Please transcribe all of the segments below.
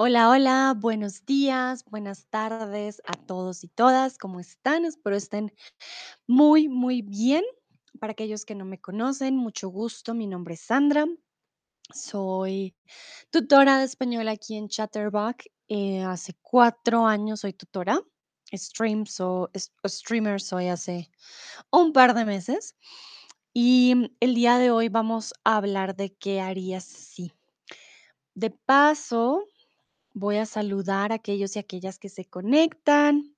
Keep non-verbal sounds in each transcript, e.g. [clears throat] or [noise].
Hola, hola, buenos días, buenas tardes a todos y todas, ¿cómo están? Espero estén muy, muy bien. Para aquellos que no me conocen, mucho gusto, mi nombre es Sandra, soy tutora de español aquí en Chatterbox. eh, hace cuatro años soy tutora, stream, so, streamer soy hace un par de meses y el día de hoy vamos a hablar de qué harías si. De paso, Voy a saludar a aquellos y aquellas que se conectan.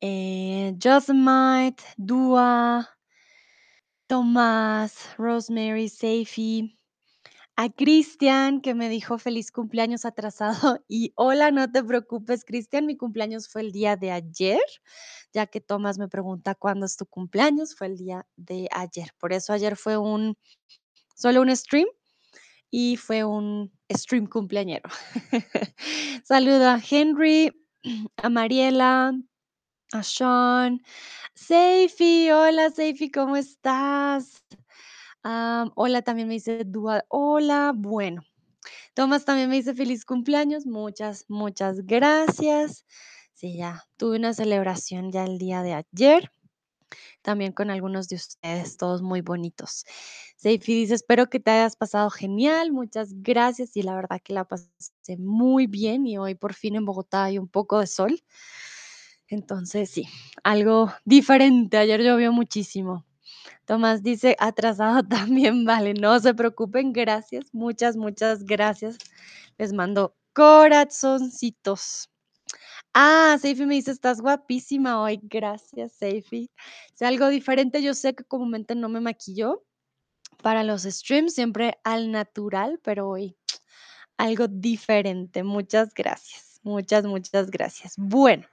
Eh, Josemite, Dua, Tomás, Rosemary, Seifi, a Cristian que me dijo feliz cumpleaños atrasado [laughs] y hola, no te preocupes, Cristian, mi cumpleaños fue el día de ayer, ya que Tomás me pregunta cuándo es tu cumpleaños, fue el día de ayer. Por eso ayer fue un solo un stream y fue un stream cumpleañero. [laughs] Saludo a Henry, a Mariela, a Sean, Seifi, hola Seifi, ¿cómo estás? Hola, también me dice Dua, hola, bueno. Tomás también me dice feliz cumpleaños, muchas, muchas gracias. Sí, ya tuve una celebración ya el día de ayer también con algunos de ustedes, todos muy bonitos. Seifi dice, espero que te hayas pasado genial, muchas gracias y la verdad que la pasé muy bien y hoy por fin en Bogotá hay un poco de sol. Entonces sí, algo diferente, ayer llovió muchísimo. Tomás dice, atrasado [laughs] también, vale, no se preocupen, gracias, muchas, muchas gracias. Les mando corazoncitos. Ah, Seifi me dice, estás guapísima hoy. Gracias, Seifi. Es algo diferente. Yo sé que comúnmente no me maquillo para los streams, siempre al natural, pero hoy algo diferente. Muchas gracias. Muchas, muchas gracias. Bueno,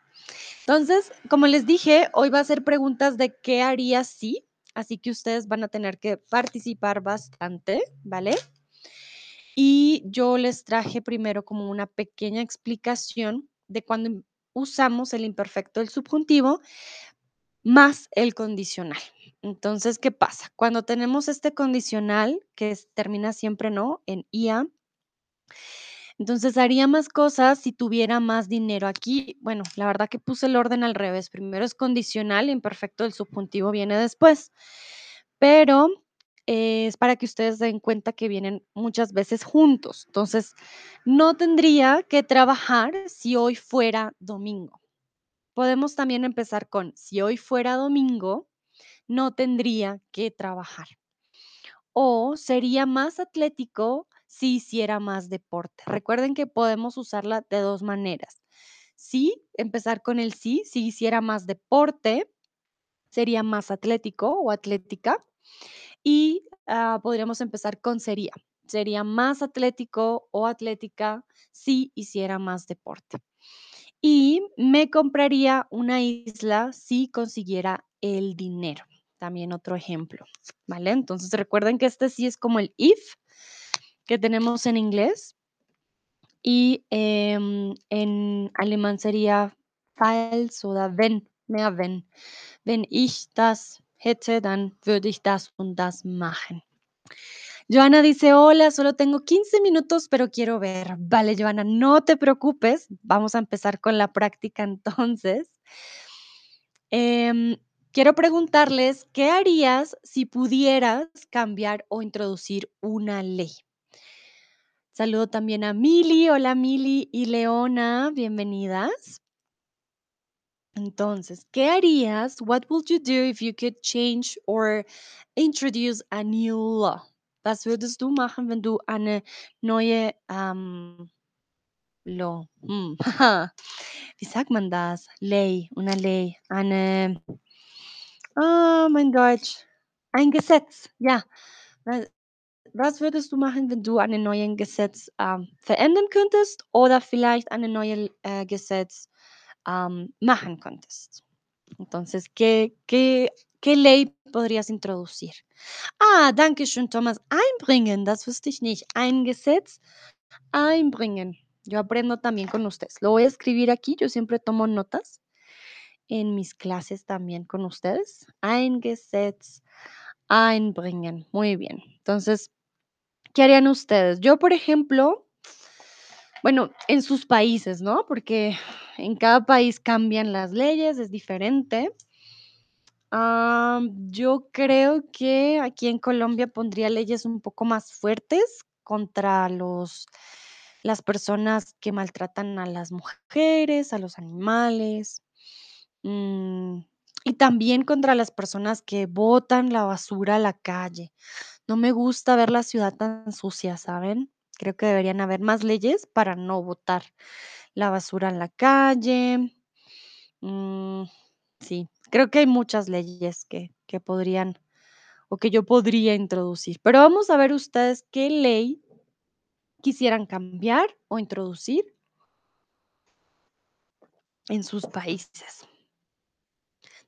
entonces, como les dije, hoy va a ser preguntas de qué haría si, así que ustedes van a tener que participar bastante, ¿vale? Y yo les traje primero como una pequeña explicación de cuando usamos el imperfecto del subjuntivo más el condicional. Entonces, ¿qué pasa? Cuando tenemos este condicional, que termina siempre no en IA, entonces haría más cosas si tuviera más dinero. Aquí, bueno, la verdad que puse el orden al revés. Primero es condicional, imperfecto del subjuntivo viene después. Pero es para que ustedes den cuenta que vienen muchas veces juntos. Entonces, no tendría que trabajar si hoy fuera domingo. Podemos también empezar con, si hoy fuera domingo, no tendría que trabajar. O sería más atlético si hiciera más deporte. Recuerden que podemos usarla de dos maneras. Sí, empezar con el sí, si hiciera más deporte, sería más atlético o atlética. Y ah, podríamos empezar con sería. Sería más atlético o atlética si hiciera más deporte. Y me compraría una isla si consiguiera el dinero. También otro ejemplo, ¿vale? Entonces recuerden que este sí es como el if que tenemos en inglés y em, en alemán sería falls oder wenn, mehr wenn. Wenn ich das hätte, dann würde ich das und das machen. Joana dice, hola, solo tengo 15 minutos, pero quiero ver. Vale, Joana, no te preocupes. Vamos a empezar con la práctica entonces. Em, quiero preguntarles, ¿qué harías si pudieras cambiar o introducir una ley? Saludo también a Mili. Hola, Mili y Leona, bienvenidas. Entonces, ¿qué harías? What would you do if you could change or introduce a new law? Was würdest du machen, wenn du eine neue ähm, Law, hm, [laughs] wie sagt man das? Ley, una ley, eine, ah, mein Deutsch, ein Gesetz, ja. Wa- Was würdest du machen, wenn du einen neuen Gesetz ähm, verändern könntest oder vielleicht eine neue äh, Gesetz ähm, machen könntest? Entonces, ¿qué, qué, qué ley podrías introducir? Ah, danke schön, Thomas. Einbringen, das wusste ich nicht. Ein Gesetz einbringen. Yo aprendo también con ustedes. Lo voy a escribir aquí. Yo siempre tomo notas en mis clases también con ustedes. Ein Gesetz einbringen. Muy bien. Entonces, ¿qué harían ustedes? Yo, por ejemplo, Bueno, en sus países, ¿no? Porque en cada país cambian las leyes, es diferente. Yo creo que aquí en Colombia pondría leyes un poco más fuertes contra los las personas que maltratan a las mujeres, a los animales, mm, y también contra las personas que botan la basura a la calle. No me gusta ver la ciudad tan sucia, ¿saben? Creo que deberían haber más leyes para no botar la basura en la calle. Mm, sí, creo que hay muchas leyes que que podrían o que yo podría introducir. Pero vamos a ver ustedes qué ley quisieran cambiar o introducir en sus países.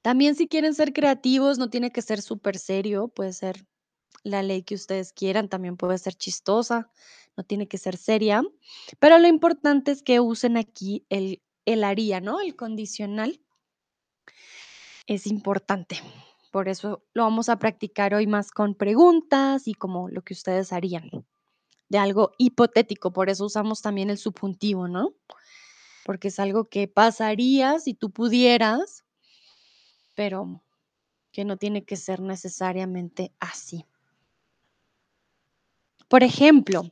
También si quieren ser creativos, no tiene que ser súper serio, puede ser la ley que ustedes quieran, también puede ser chistosa, no tiene que ser seria, pero lo importante es que usen aquí el el haría, ¿no? El condicional es importante. Por eso lo vamos a practicar hoy más con preguntas y como lo que ustedes harían, de algo hipotético, por eso usamos también el subjuntivo, ¿no? Porque es algo que pasaría si tú pudieras, pero que no tiene que ser necesariamente así. Por ejemplo,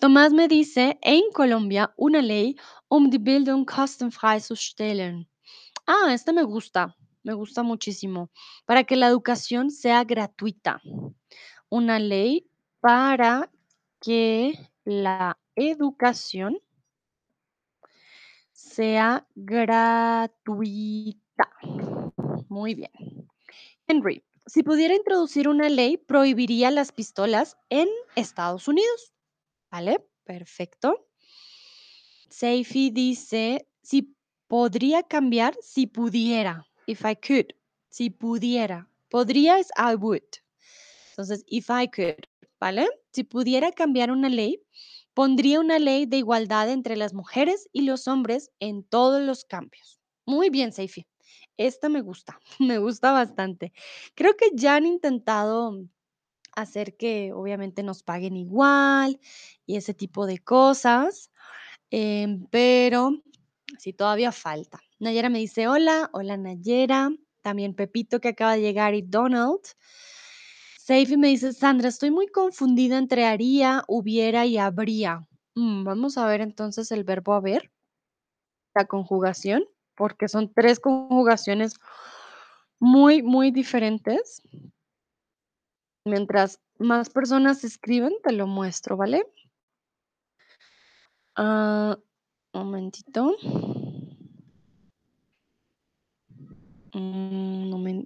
Tomás me dice, en Colombia una ley, um die Bildung kostenfrei zu. Ah, esta me gusta, me gusta muchísimo. Para que la educación sea gratuita. Una ley para que la educación sea gratuita. Muy bien. Henry, si pudiera introducir una ley, prohibiría las pistolas en Estados Unidos. ¿Vale? Perfecto. Seifi dice, si podría cambiar, si pudiera, if I could, si pudiera. Podría es I would. Entonces, if I could, ¿vale? Si pudiera cambiar una ley, pondría una ley de igualdad entre las mujeres y los hombres en todos los cambios. Muy bien, Seifi. Esta me gusta, [laughs] me gusta bastante. Creo que ya han intentado hacer que obviamente nos paguen igual y ese tipo de cosas, em, pero sí, todavía falta. Nayera me dice: "Hola, hola Nayera", también Pepito que acaba de llegar y Donald. Seifi me dice: "Sandra, estoy muy confundida entre haría, hubiera y habría". Mm, vamos a ver entonces el verbo haber, la conjugación, porque son 3 conjugaciones muy, muy diferentes. Mientras más personas escriben, te lo muestro, ¿vale? Ah, momentito. Mm,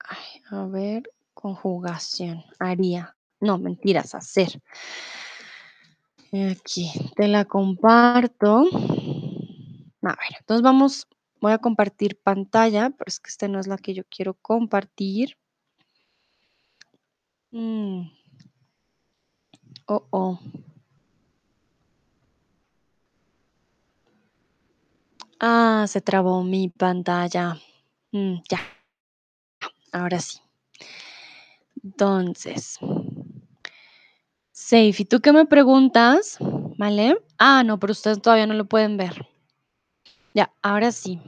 ay, a ver, conjugación, haría. No, mentiras, hacer. Aquí, te la comparto. A ver, entonces vamos voy a compartir pantalla, pero es que esta no es la que yo quiero compartir. Mm. Oh, oh. Ah, se trabó mi pantalla. Mm, ya. Ahora sí. Entonces Seifi, ¿tú qué me preguntas? ¿Vale? Ah, no, pero ustedes todavía no lo pueden ver. Ya, ahora sí.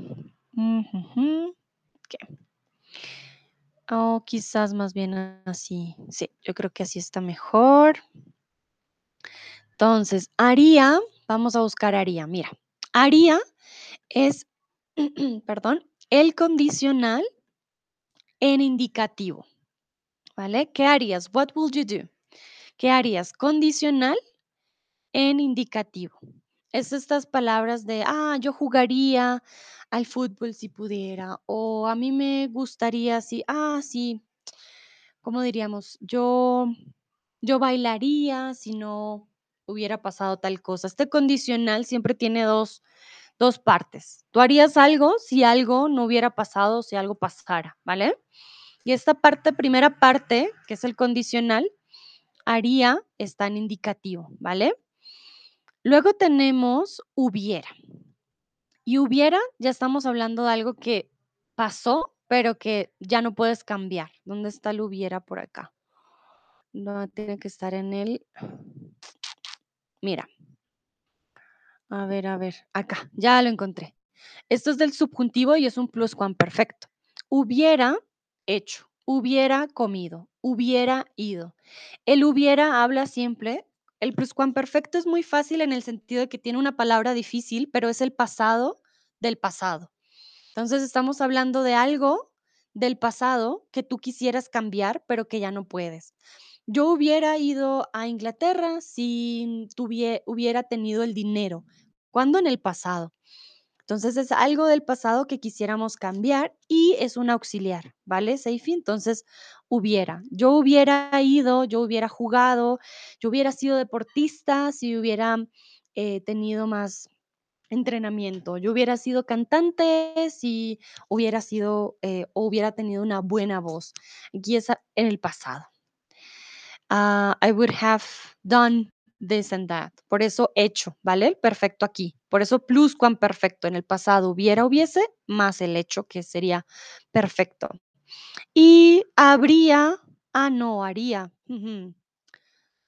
O quizás más bien así. Sí, yo creo que así está mejor. Entonces, haría, vamos a buscar haría. Mira, haría es, [clears throat] perdón, el condicional en indicativo, ¿vale? ¿Qué harías? What would you do? ¿Qué harías? Condicional en indicativo. Es estas palabras de, ah, yo jugaría al fútbol si pudiera, o a mí me gustaría si, ah, sí, ¿cómo diríamos? Yo, yo bailaría si no hubiera pasado tal cosa. Este condicional siempre tiene dos, dos partes. Tú harías algo si algo no hubiera pasado, si algo pasara, ¿vale? Y esta parte, primera parte, que es el condicional, haría, está en indicativo, ¿vale? Luego tenemos hubiera. Y hubiera, ya estamos hablando de algo que pasó, pero que ya no puedes cambiar. ¿Dónde está el hubiera por acá? No, tiene que estar en el Mira. A ver, a ver, acá, ya lo encontré. Esto es del subjuntivo y es un pluscuamperfecto. Hubiera hecho, hubiera comido, hubiera ido. El hubiera habla siempre. El pluscuamperfecto es muy fácil en el sentido de que tiene una palabra difícil, pero es el pasado del pasado. Entonces estamos hablando de algo del pasado que tú quisieras cambiar, pero que ya no puedes. Yo hubiera ido a Inglaterra si tuvie- hubiera tenido el dinero. ¿Cuándo? En el pasado. Entonces es algo del pasado que quisiéramos cambiar y es un auxiliar, ¿vale, Seifi? Entonces, hubiera. Yo hubiera ido, yo hubiera jugado, yo hubiera sido deportista si hubiera eh, tenido más entrenamiento. Yo hubiera sido cantante si hubiera sido eh, o hubiera tenido una buena voz. Aquí es en el pasado. Ah, I would have done that. Por eso hecho, ¿vale? El perfecto aquí. Por eso pluscuamperfecto en el pasado hubiera, hubiese, más el hecho que sería perfecto. Y habría, ah, no, haría.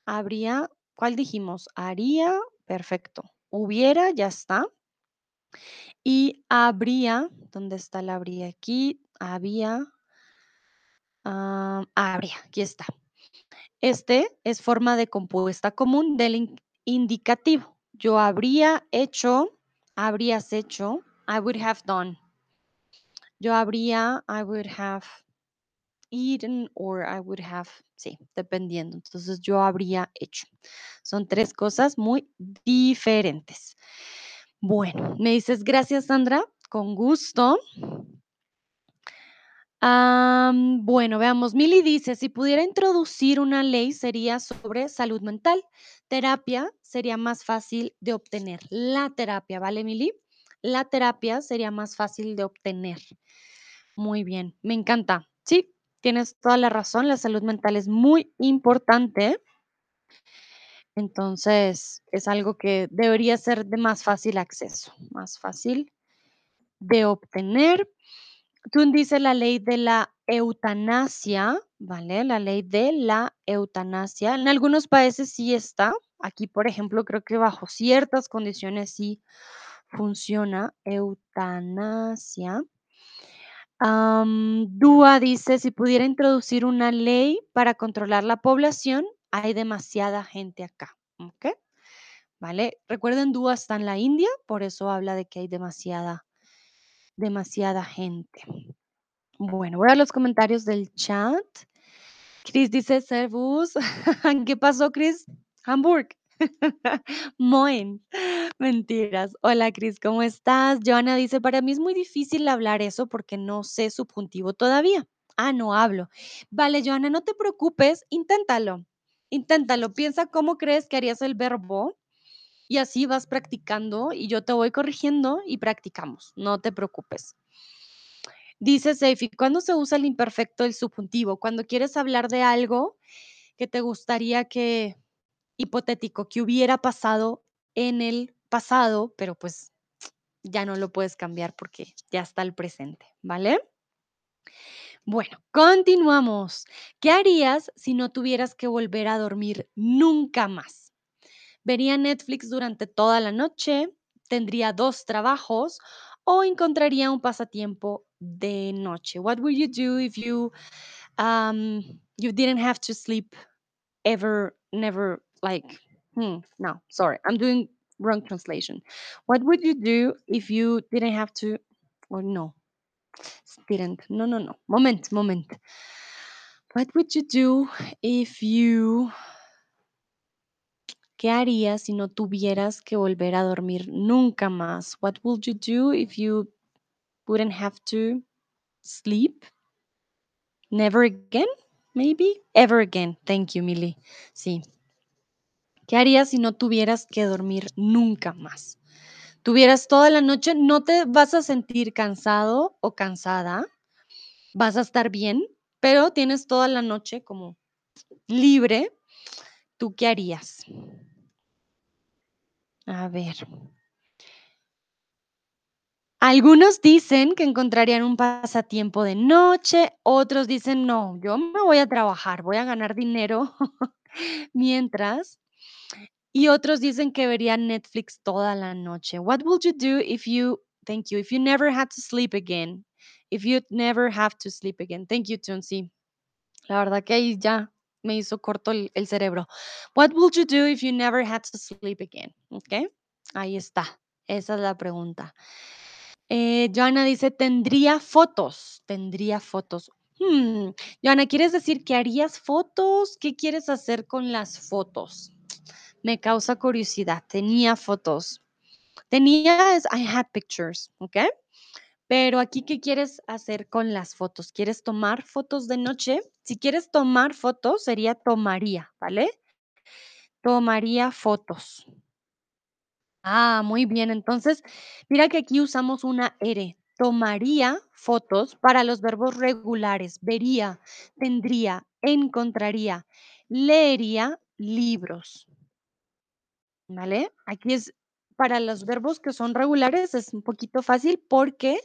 Habría, ¿cuál dijimos? Haría, perfecto. Hubiera, ya está. Y habría, ¿dónde está el habría aquí? Había, ah, habría, aquí está. Este es forma de compuesta común del in- indicativo. Yo habría hecho, habrías hecho, I would have done. Yo habría, I would have eaten or I would have, sí, dependiendo. Entonces yo habría hecho. Son tres cosas muy diferentes. Bueno, me dices gracias, Sandra. Con gusto. Bueno, veamos. Mili dice, si pudiera introducir una ley sería sobre salud mental. Terapia sería más fácil de obtener. La terapia, ¿vale, Mili? La terapia sería más fácil de obtener. Muy bien, me encanta. Sí, tienes toda la razón. La salud mental es muy importante. Entonces, es algo que debería ser de más fácil acceso, más fácil de obtener. Tú dices la ley de la eutanasia, ¿vale? La ley de la eutanasia. En algunos países sí está. Aquí, por ejemplo, creo que bajo ciertas condiciones sí funciona eutanasia. Am, Dúa dice, si pudiera introducir una ley para controlar la población, hay demasiada gente acá. ¿Ok? ¿Vale? Recuerden, Dúa está en la India, por eso habla de que hay demasiada, demasiada gente. Bueno, voy a los comentarios del chat. Chris dice Servus. [laughs] ¿Qué pasó, Chris? Hamburg. [laughs] Moin. Mentiras. Hola, Chris, ¿cómo estás? Joana dice, para mí es muy difícil hablar eso porque no sé subjuntivo todavía. Ah, no hablo. Vale, Joana, no te preocupes, inténtalo. Inténtalo. Piensa cómo crees que harías el verbo y así vas practicando y yo te voy corrigiendo y practicamos. No te preocupes. Dice Seifi, ¿cuándo se usa el imperfecto del subjuntivo? Cuando quieres hablar de algo que te gustaría que, hipotético, que hubiera pasado en el pasado, pero pues ya no lo puedes cambiar porque ya está el presente, ¿vale? Bueno, continuamos. ¿Qué harías si no tuvieras que volver a dormir nunca más? ¿Vería Netflix durante toda la noche? ¿Tendría dos trabajos? ¿O encontraría un pasatiempo de noche? What would you do if you um you didn't have to sleep ever never like hmm, no sorry i'm doing wrong translation what would you do if you didn't have to or no didn't no no no moment moment what would you do if you ¿Qué harías si no tuvieras que volver a dormir nunca más? What would you do if you wouldn't have to sleep? Never again, maybe? Ever again. Thank you, Millie. Sí. ¿Qué harías si no tuvieras que dormir nunca más? Tuvieras toda la noche, no te vas a sentir cansado o cansada, vas a estar bien, pero tienes toda la noche como libre. ¿Tú qué harías? A ver. Algunos dicen que encontrarían un pasatiempo de noche, otros dicen, no, yo me voy a trabajar, voy a ganar dinero [laughs] mientras. Y otros dicen que verían Netflix toda la noche. What would you do if you thank you, if you never had to sleep again? If you'd never have to sleep again. Thank you, Tunsi. La verdad que ahí ya me hizo corto el, cerebro. What would you do if you never had to sleep again? ¿Ok? Ahí está. Esa es la pregunta. Eh, Joana dice, tendría fotos. Tendría fotos. Hmm. Joana, ¿quieres decir que harías fotos? ¿Qué quieres hacer con las fotos? Me causa curiosidad. Tenía fotos. Tenía I had pictures, ¿ok? Pero aquí, ¿qué quieres hacer con las fotos? ¿Quieres tomar fotos de noche? Si quieres tomar fotos, sería tomaría, ¿vale? Tomaría fotos. Ah, muy bien. Entonces, mira que aquí usamos una R. Tomaría fotos para los verbos regulares. Vería, tendría, encontraría, leería libros. ¿Vale? Aquí es para los verbos que son regulares, es un poquito fácil porque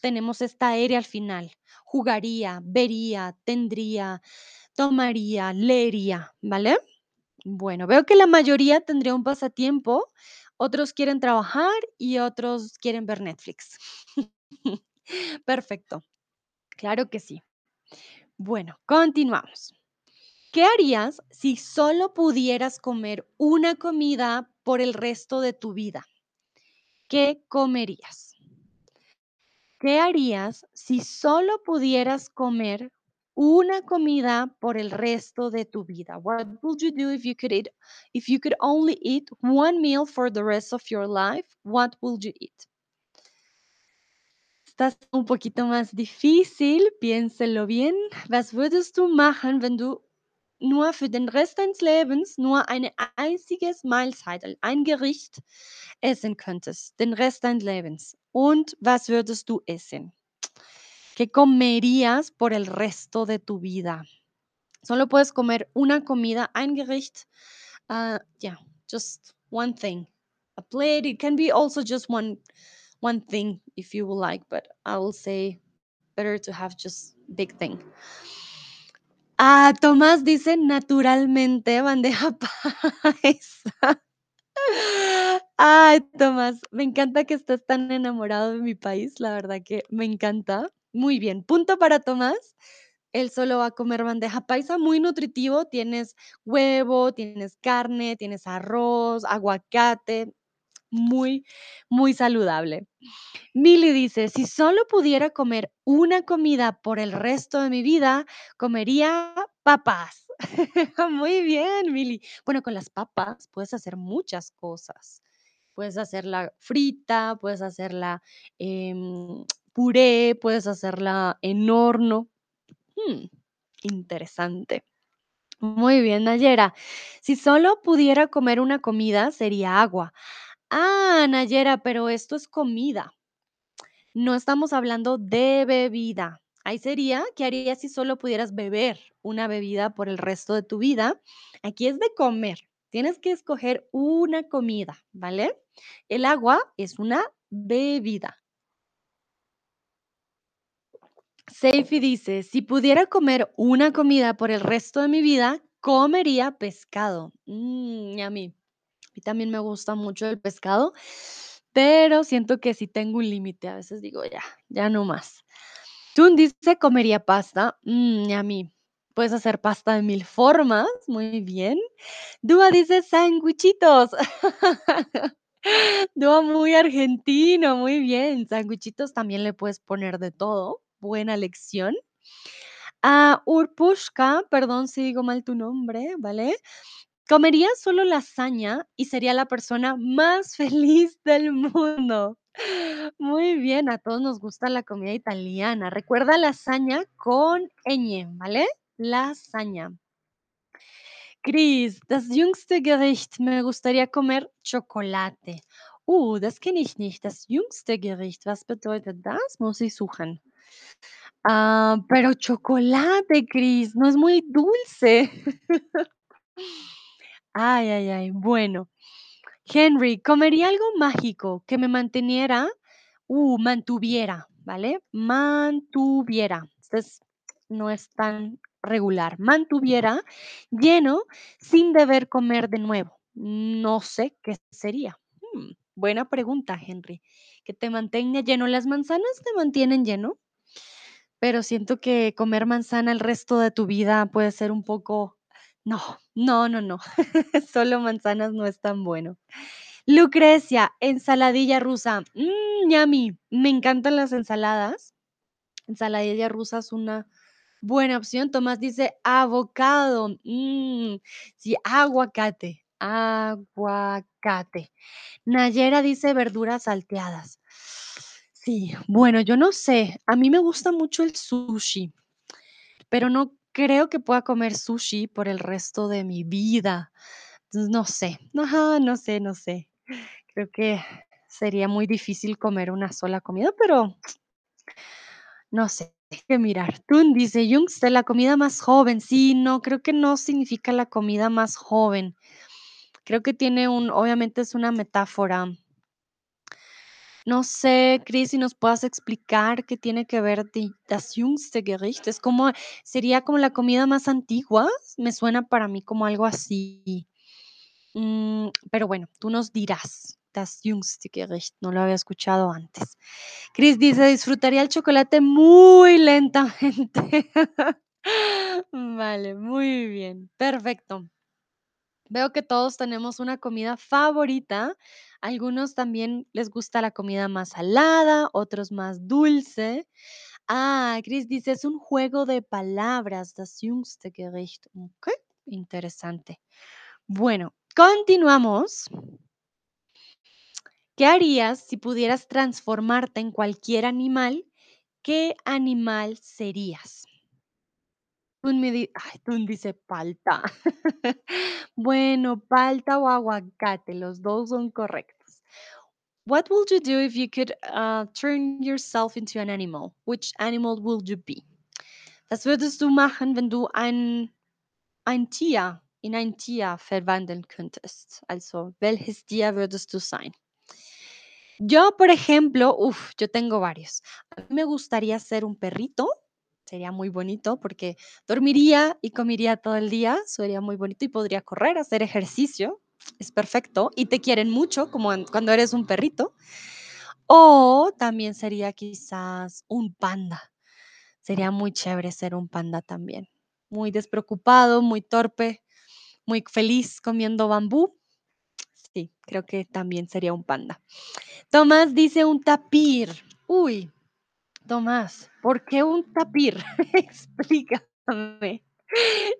tenemos esta R al final. Jugaría, vería, tendría, tomaría, leería, ¿vale? Bueno, veo que la mayoría tendría un pasatiempo, otros quieren trabajar y otros quieren ver Netflix. [laughs] Perfecto, claro que sí. Bueno, continuamos. ¿Qué harías si solo pudieras comer una comida por el resto de tu vida? ¿Qué comerías? ¿Qué harías si solo pudieras comer una comida por el resto de tu vida? What would you do if you could eat if you could only eat one meal for the rest of your life? What would you eat? Está un poquito más difícil, piénselo bien. Was würdest du machen, wenn du nur für den Rest deines Lebens nur eine einziges Mahlzeit, ein Gericht essen könntest, den Rest deines Lebens? Und was würdest du essen? ¿Qué comerías por el resto de tu vida? Solo puedes comer una comida, ein Gericht. Uh, yeah, just one thing. A plate. It can be also just one one thing if you would like, but I will say better to have just big thing. Ah, Tomás dice naturalmente bandeja [laughs] paisa. Ay, Tomás, me encanta que estés tan enamorado de mi país, la verdad que me encanta. Muy bien, punto para Tomás. Él solo va a comer bandeja paisa, muy nutritivo. Tienes huevo, tienes carne, tienes arroz, aguacate, muy, muy saludable. Mili dice, si solo pudiera comer una comida por el resto de mi vida, comería papas. [laughs] Muy bien, Mili. Bueno, con las papas puedes hacer muchas cosas. Puedes hacerla frita, puedes hacerla em, puré, puedes hacerla en horno. Mm, interesante. Muy bien, Nayera. Si solo pudiera comer una comida, sería agua. Ah, Nayera, pero esto es comida. No estamos hablando de bebida. Ahí sería, ¿qué harías si solo pudieras beber una bebida por el resto de tu vida? Aquí es de comer. Tienes que escoger una comida, ¿vale? El agua es una bebida. Seifi dice, si pudiera comer una comida por el resto de mi vida, comería pescado. Mm, a mí. A también me gusta mucho el pescado, pero siento que sí tengo un límite. A veces digo, ya, ya no más. Tun dice, comería pasta. Mm, a mí. Puedes hacer pasta de mil formas. Muy bien. Dúa dice, sándwichitos. [laughs] Dúa muy argentino. Muy bien. Sándwichitos también le puedes poner de todo. Buena lección. Ah, Urpushka, perdón si digo mal tu nombre, ¿vale? Comería solo lasaña y sería la persona más [laughs] feliz del mundo. Muy bien, a todos nos gusta la comida italiana. Recuerda lasaña con ñ, ¿vale? Lasaña. Chris, das jüngste Gericht. Me gustaría comer chocolate. Uh, das kenne ich nicht. Das jüngste Gericht. Was bedeutet das? Muss ich suchen. Ah, pero chocolate, Chris, no es muy dulce. [laughs] Ay, ay, ay. Bueno, Henry, comería algo mágico que me manteniera, uh, mantuviera, ¿vale? Mantuviera. Entonces, no es tan regular. Mantuviera lleno sin deber comer de nuevo, No sé qué sería. Mm, buena pregunta, Henry. Que te mantenga lleno. Las manzanas te mantienen lleno, pero siento que comer manzana el resto de tu vida puede ser un poco no, no, no, no. [laughs] Solo manzanas no es tan bueno. Lucrecia, ensaladilla rusa. Mm, yummy. Me encantan las ensaladas. Ensaladilla rusa es una buena opción. Tomás dice avocado. Mm, sí, aguacate. Aguacate. Nayera dice verduras salteadas. Sí, bueno, yo no sé. A mí me gusta mucho el sushi, pero no creo que pueda comer sushi por el resto de mi vida. No sé. [laughs] Ajá, no sé, no sé. Creo que sería muy difícil comer una sola comida, pero no sé, hay que mirar. Tun dice, Jungste, la comida más joven. Sí, no, creo que no significa la comida más joven. Creo que tiene un, obviamente es una metáfora. No sé, Cris, si nos puedas explicar qué tiene que ver das jüngste Gericht. Es como, sería como la comida más antigua. Me suena para mí como algo así. Mm, pero bueno, tú nos dirás. Das jüngste Gericht. No lo había escuchado antes. Cris dice, disfrutaría el chocolate muy lentamente. [laughs] Vale, muy bien. Perfecto. Veo que todos tenemos una comida favorita. Algunos también les gusta la comida más salada, otros más dulce. Ah, Chris dice, es un juego de palabras, das jüngste Gericht. Ok, interesante. Bueno, continuamos. ¿Qué harías si pudieras transformarte en cualquier animal? ¿Qué animal serías? Tun me di ay, Tun dice palta. [laughs] Bueno, palta o aguacate, los 2 son correctos. What would you do if you could, uh, turn yourself into an animal? Which animal would you be? Was würdest du machen, wenn du ein ein Tier in ein Tier verwandeln könntest? Also, welches Tier würdest du sein? Yo, por ejemplo, uf, yo tengo varios. A mí me gustaría ser un perrito, sería muy bonito porque dormiría y comería todo el día, sería muy bonito y podría correr, hacer ejercicio, es perfecto, y te quieren mucho como cuando eres un perrito. O también sería quizás un panda, sería muy chévere ser un panda también, muy despreocupado, muy torpe, muy feliz comiendo bambú. Sí, creo que también sería un panda. Tomás dice un tapir. Uy, Tomás, ¿por qué un tapir? [laughs] Explícame.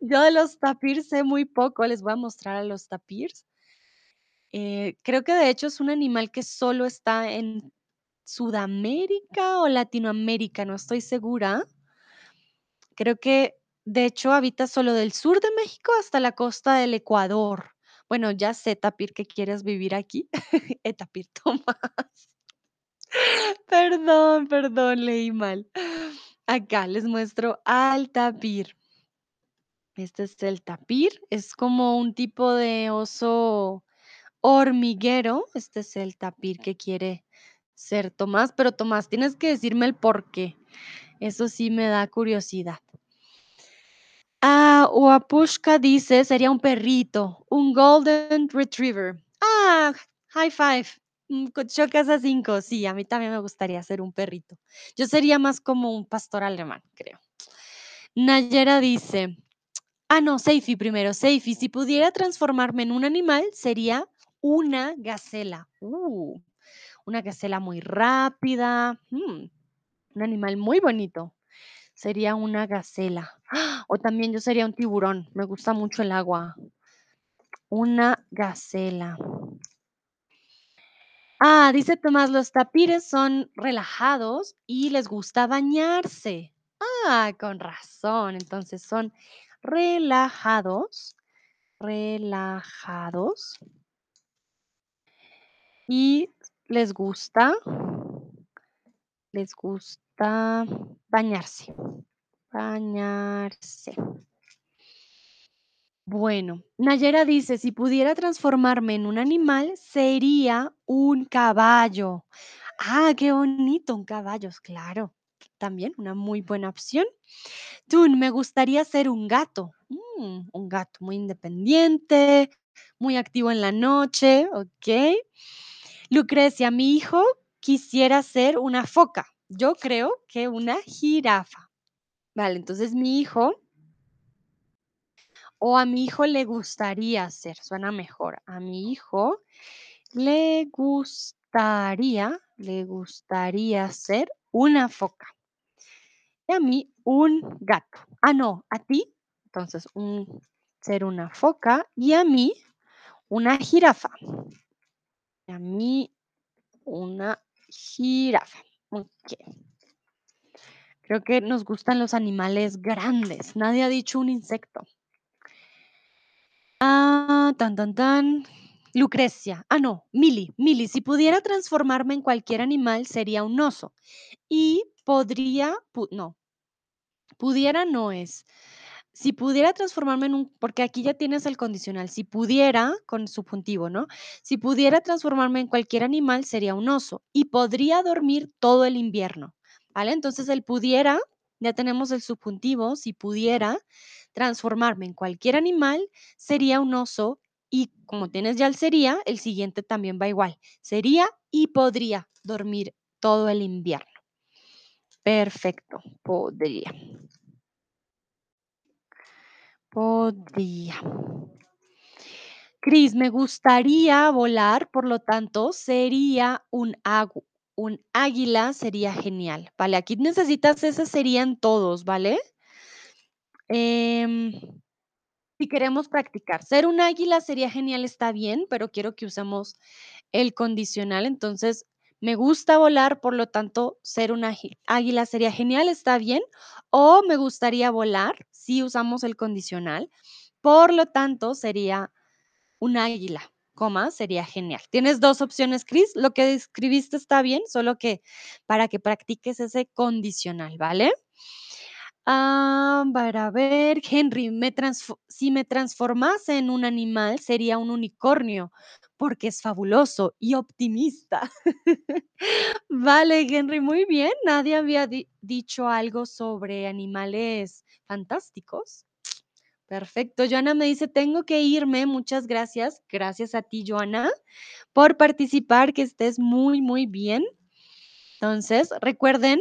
Yo de los tapirs sé muy poco, les voy a mostrar a los tapirs. Eh, creo que de hecho es un animal que solo está en Sudamérica o Latinoamérica, no estoy segura. Creo que de hecho habita solo del sur de México hasta la costa del Ecuador. Bueno, ya sé, tapir, que quieres vivir aquí. [laughs] Eh, tapir, [laughs] Tomás. Perdón, perdón, leí mal. Acá les muestro al tapir. Este es el tapir, es como un tipo de oso hormiguero. Este es el tapir que quiere ser Tomás, pero Tomás, tienes que decirme el por qué. Eso sí me da curiosidad. Ah, Uapushka dice, sería un perrito, un golden retriever. Ah, high five. Mm, co- Chocas a cinco. Sí, a mí también me gustaría ser un perrito. Yo sería más como un pastor alemán, creo. Nayera dice, ah, no, Seifi primero. Seifi, si pudiera transformarme en un animal, sería una gacela. Uh, una gacela muy rápida. mm, un animal muy bonito. Sería una gacela. ¡Ah! O también yo sería un tiburón. Me gusta mucho el agua. Una gacela. Ah, dice Tomás, los tapires son relajados y les gusta bañarse. Ah, con razón. Entonces son relajados, relajados y les gusta, les gusta bañarse, bañarse. Bueno, Nayera dice, si pudiera transformarme en un animal, sería un caballo. Ah, qué bonito, un caballo, claro. También una muy buena opción. Tun, me gustaría ser un gato. Mm, un gato muy independiente, muy activo en la noche, okey. Lucrecia, mi hijo quisiera ser una foca. Yo creo que una jirafa. Vale, entonces mi hijo o a mi hijo le gustaría ser, suena mejor. A mi hijo le gustaría le gustaría ser una foca. Y a mí un gato. Ah, no, ¿a ti? Entonces, un ser una foca y a mí una jirafa. Y a mí una jirafa. Okey. Creo que nos gustan los animales grandes. Nadie ha dicho un insecto. Ah, tan, tan, tan. Lucrecia. Ah, no, Mili. Mili, si pudiera transformarme en cualquier animal, sería un oso. Y podría, no, pudiera no es. Si pudiera transformarme en un porque aquí ya tienes el condicional, si pudiera, con subjuntivo, ¿no? Si pudiera transformarme en cualquier animal, sería un oso y podría dormir todo el invierno, ¿vale? Entonces, el pudiera, ya tenemos el subjuntivo, si pudiera transformarme en cualquier animal, sería un oso y como tienes ya el sería, el siguiente también va igual. Sería y podría dormir todo el invierno. Perfecto, podría. Podría. Cris, me gustaría volar, por lo tanto, sería un agu un águila sería genial. Vale, aquí necesitas ese serían todos, ¿vale? Em, si queremos practicar, ser un águila sería genial, está bien, pero quiero que usemos el condicional. Entonces, me gusta volar, por lo tanto, ser un águila sería genial, está bien. O me gustaría volar, si usamos el condicional, por lo tanto, sería un águila, coma, sería genial. Tienes 2 opciones, Cris, lo que escribiste está bien, solo que para que practiques ese condicional, ¿vale? Ah, para ver, Henry, si me transformase en un animal, sería un unicornio, porque es fabuloso y optimista. [laughs] Vale, Henry, muy bien. Nadie había di dicho algo sobre animales fantásticos. Perfecto. Joana me dice: "Tengo que irme, muchas gracias". Gracias a ti, Joana, por participar, que estés muy, muy bien. Entonces, recuerden,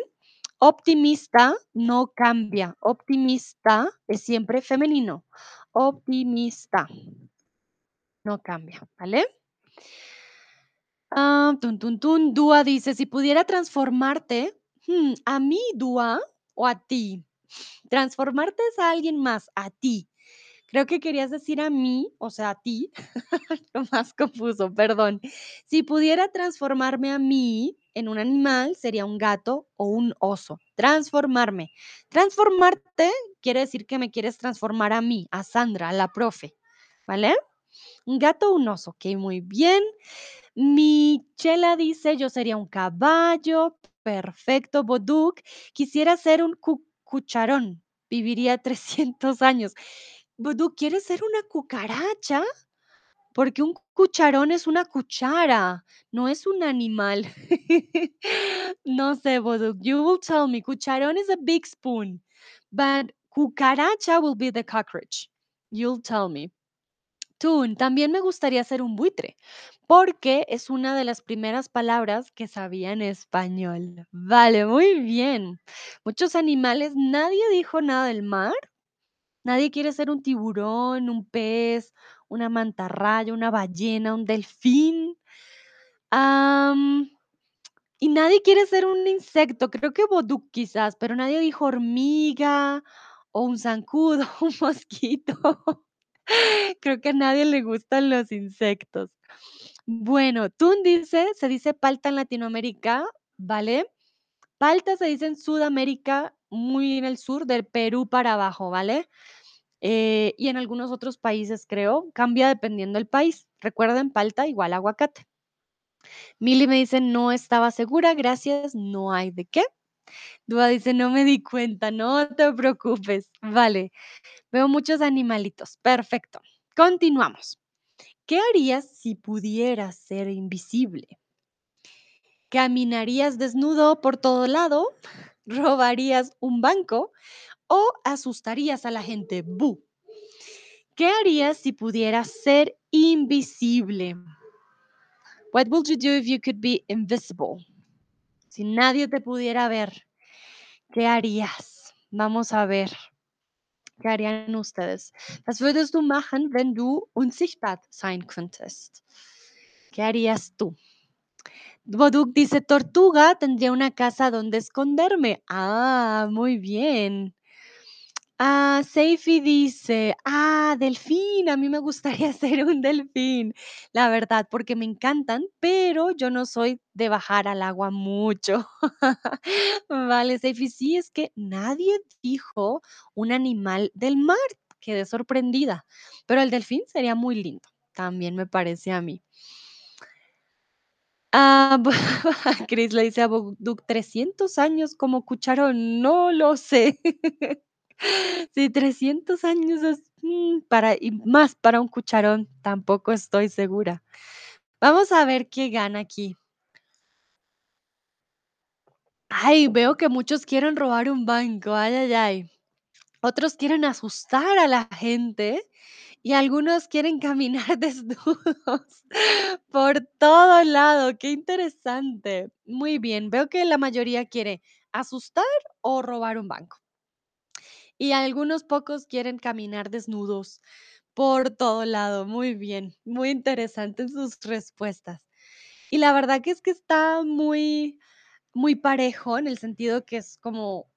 optimista no cambia, optimista es siempre femenino, optimista. No cambia, ¿vale? Ah, tun, tun, tun. Dúa dice: "Si pudiera transformarte", mm, ¿a mí, Dúa, o a ti? Transformarte es a alguien más, a ti. Creo que querías decir a mí, o sea, a ti, [laughs] lo más confuso, perdón. Si pudiera transformarme a mí en un animal, sería un gato o un oso. Transformarme. Transformarte quiere decir que me quieres transformar a mí, a Sandra, a la profe, ¿vale? Un gato o un oso, okey, muy bien. Michela dice: "Yo sería un caballo". Perfecto. Boduk: "Quisiera ser un cu cucharón, viviría 300 años". Boduk: "¿Quieres ser una cucaracha? Porque un cucharón es una cuchara, no es un animal". [laughs] No sé, Boduk, you will tell me. Cucharón is a big spoon, but cucaracha will be the cockroach. You'll tell me. Tun: "También me gustaría ser un buitre, porque es una de las primeras palabras que sabía en español". Vale, muy bien. Muchos animales, nadie dijo nada del mar. Nadie quiere ser un tiburón, un pez, una mantarraya, una ballena, un delfín. Y nadie quiere ser un insecto. Creo que Boduk quizás, pero nadie dijo hormiga o un zancudo, [laughs] un mosquito. Creo que a nadie le gustan los insectos. Bueno, Tun dice: "Se dice palta en Latinoamérica", ¿vale? Palta se dice en Sudamérica, muy en el sur, del Perú para abajo, ¿vale? Eh, y en algunos otros países, creo, cambia dependiendo del país. Recuerden, palta igual aguacate. Mili me dice: "No estaba segura, gracias, no hay de qué". Dúa dice: "No me di cuenta, no te preocupes". Vale, veo muchos animalitos. Perfecto. Continuamos. ¿Qué harías si pudieras ser invisible? ¿Caminarías desnudo por todo lado? ¿Robarías un banco o asustarías a la gente? Bu. ¿Qué harías si pudieras ser invisible? What would you do if you could be invisible? Si nadie te pudiera ver, ¿qué harías? Vamos a ver. ¿Qué harían ustedes? Was würdest du machen, wenn du unsichtbar sein könntest? ¿Qué harías tú? Boduk dice, tortuga, tendría una casa donde esconderme. Ah, muy bien. Ah, Seifi dice, ah, delfín, a mí me gustaría [laughs] ser un delfín, la verdad, porque me encantan, pero yo no soy de bajar al agua mucho. [laughs] Vale, Seifi, sí, es que nadie dijo un animal del mar, quedé sorprendida, pero el delfín sería muy lindo, también me parece a mí. Ah, [laughs] Chris le dice a Bugduk, 300 años como cucharón, no lo sé. [laughs] Sí, 300 años es, mm, para y más para un cucharón, tampoco estoy segura. Vamos a ver qué gana aquí. Ay, veo que muchos quieren robar un banco, ay, ay, ay. Otros quieren asustar a la gente y algunos quieren caminar [laughs] desnudos por todo lado. Qué interesante. Muy bien, veo que la mayoría quiere asustar o robar un banco. Y algunos pocos quieren caminar desnudos por todo lado. Muy bien, muy interesantes sus respuestas. Y la verdad que es que está muy, muy parejo en el sentido que es como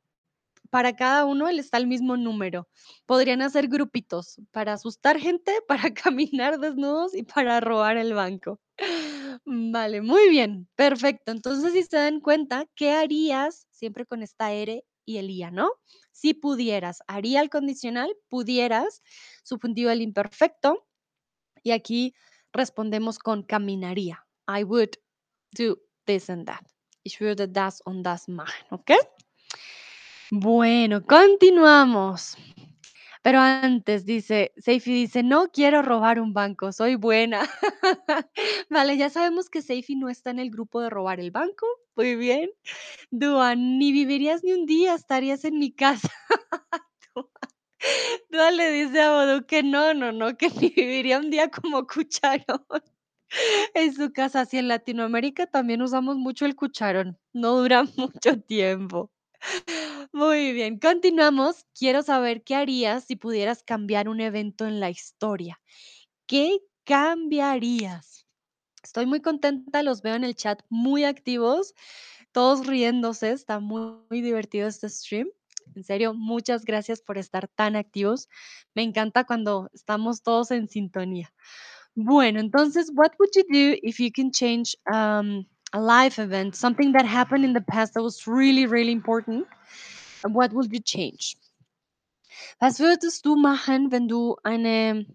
para cada uno él está el mismo número. Podrían hacer grupitos para asustar gente, [laughs] para caminar desnudos y para robar el banco. Vale, muy bien, perfecto. Entonces, si se dan cuenta, ¿qué harías siempre con esta ere y el ia, no? Si pudieras, haría el condicional, pudieras, subjuntivo el imperfecto, y aquí respondemos con caminaría. I would do this and that. Ich würde das und das machen, ¿ok? Bueno, continuamos. Pero antes dice, Seifi dice, no quiero robar un banco, soy buena. [laughs] Vale, ya sabemos que Seifi no está en el grupo de robar el banco. Muy bien. Duan, ni vivirías ni un día, estarías en mi casa. [laughs] Duan, le dice a Bodu que no, no, no, que ni viviría un día como cucharón [laughs] en su casa. Así en Latinoamérica también usamos mucho el cucharón, no dura mucho tiempo. Muy bien, continuamos. Quiero saber qué harías si pudieras cambiar un evento en la historia. ¿Qué cambiarías? Estoy muy contenta, los veo en el chat muy activos, todos riéndose, está muy, muy divertido este stream. En serio, muchas gracias por estar tan activos. Me encanta cuando estamos todos en sintonía. Bueno, entonces, what would you do if you can change um, a life event, something that happened in the past that was really, really important? What would you change? Was würdest du machen, wenn du eine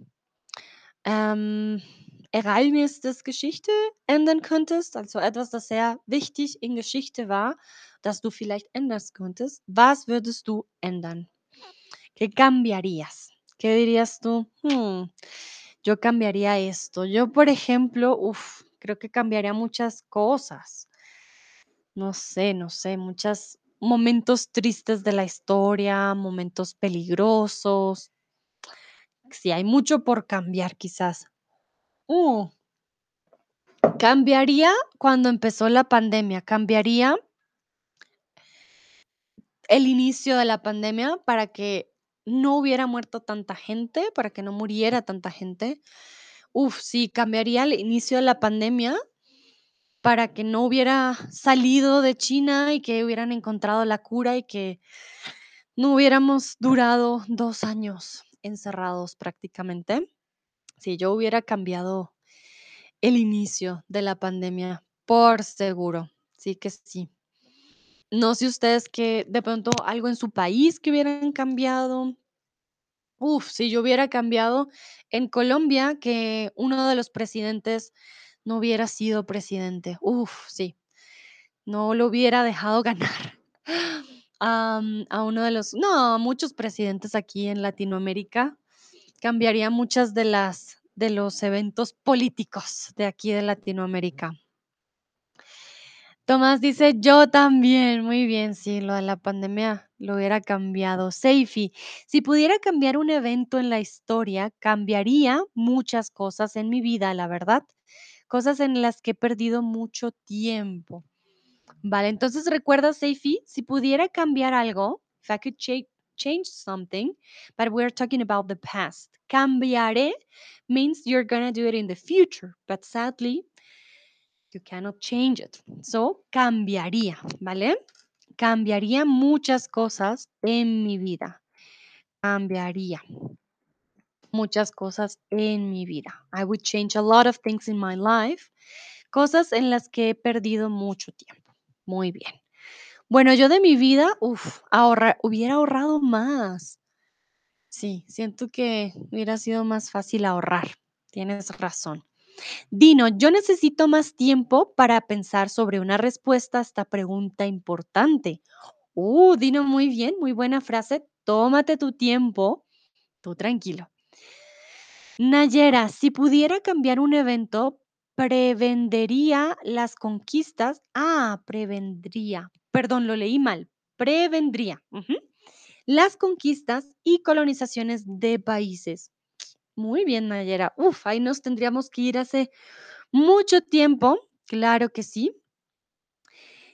ähm, Ereignis des Geschichte ändern könntest? Also etwas, das sehr wichtig in Geschichte war, das du vielleicht ändern könntest. Was würdest du ändern? ¿Qué cambiarías? ¿Qué dirías tú? Hmm, yo cambiaría esto. Yo, por ejemplo, uf, creo que cambiaría muchas cosas. No sé, no sé, muchos momentos tristes de la historia, momentos peligrosos. Sí, hay mucho por cambiar quizás. Uh, cambiaría cuando empezó la pandemia, cambiaría el inicio de la pandemia para que no hubiera muerto tanta gente, para que no muriera tanta gente. Uf, sí, cambiaría el inicio de la pandemia para que no hubiera salido de China y que hubieran encontrado la cura y que no hubiéramos durado dos años encerrados prácticamente. Si yo hubiera cambiado el inicio de la pandemia, por seguro, sí que sí. No sé ustedes que de pronto algo en su país que hubieran cambiado. Uf, si yo hubiera cambiado en Colombia que uno de los presidentes no hubiera sido presidente. Uf, sí, no lo hubiera dejado [laughs] ganar. Am, a uno de los, no, muchos presidentes aquí en Latinoamérica cambiaría muchas de las de los eventos políticos de aquí de Latinoamérica. Tomás dice: "Yo también". Muy bien, sí, lo de la pandemia lo hubiera cambiado. Seifi: "Si pudiera cambiar un evento en la historia, cambiaría muchas cosas en mi vida, la verdad, cosas en las que he perdido mucho tiempo". Vale, entonces, ¿recuerdas, Seifi? Si pudiera cambiar algo, if I could cha change something, but we're talking about the past. Cambiaré means you're gonna do it in the future, but sadly you cannot change it. So, cambiaría, ¿vale? Cambiaría muchas cosas en mi vida. Cambiaría muchas cosas en mi vida. I would change a lot of things in my life. Cosas en las que he perdido mucho tiempo. Muy bien. Bueno, yo de mi vida, uf, ahorrar hubiera ahorrado más. Sí, siento que hubiera sido más fácil ahorrar. Tienes razón. Dino, yo necesito más tiempo para pensar sobre una respuesta a esta pregunta importante. Uh, Dino, muy bien, muy buena frase. Tómate tu tiempo, tú tranquilo. Nayera, si pudiera cambiar un evento, prevendería las conquistas. Ah, prevendría. Perdón, lo leí mal. Prevendría. Las conquistas y colonizaciones de países. Muy bien, Nayera. Uf, ahí nos tendríamos que ir hace mucho tiempo. Claro que sí.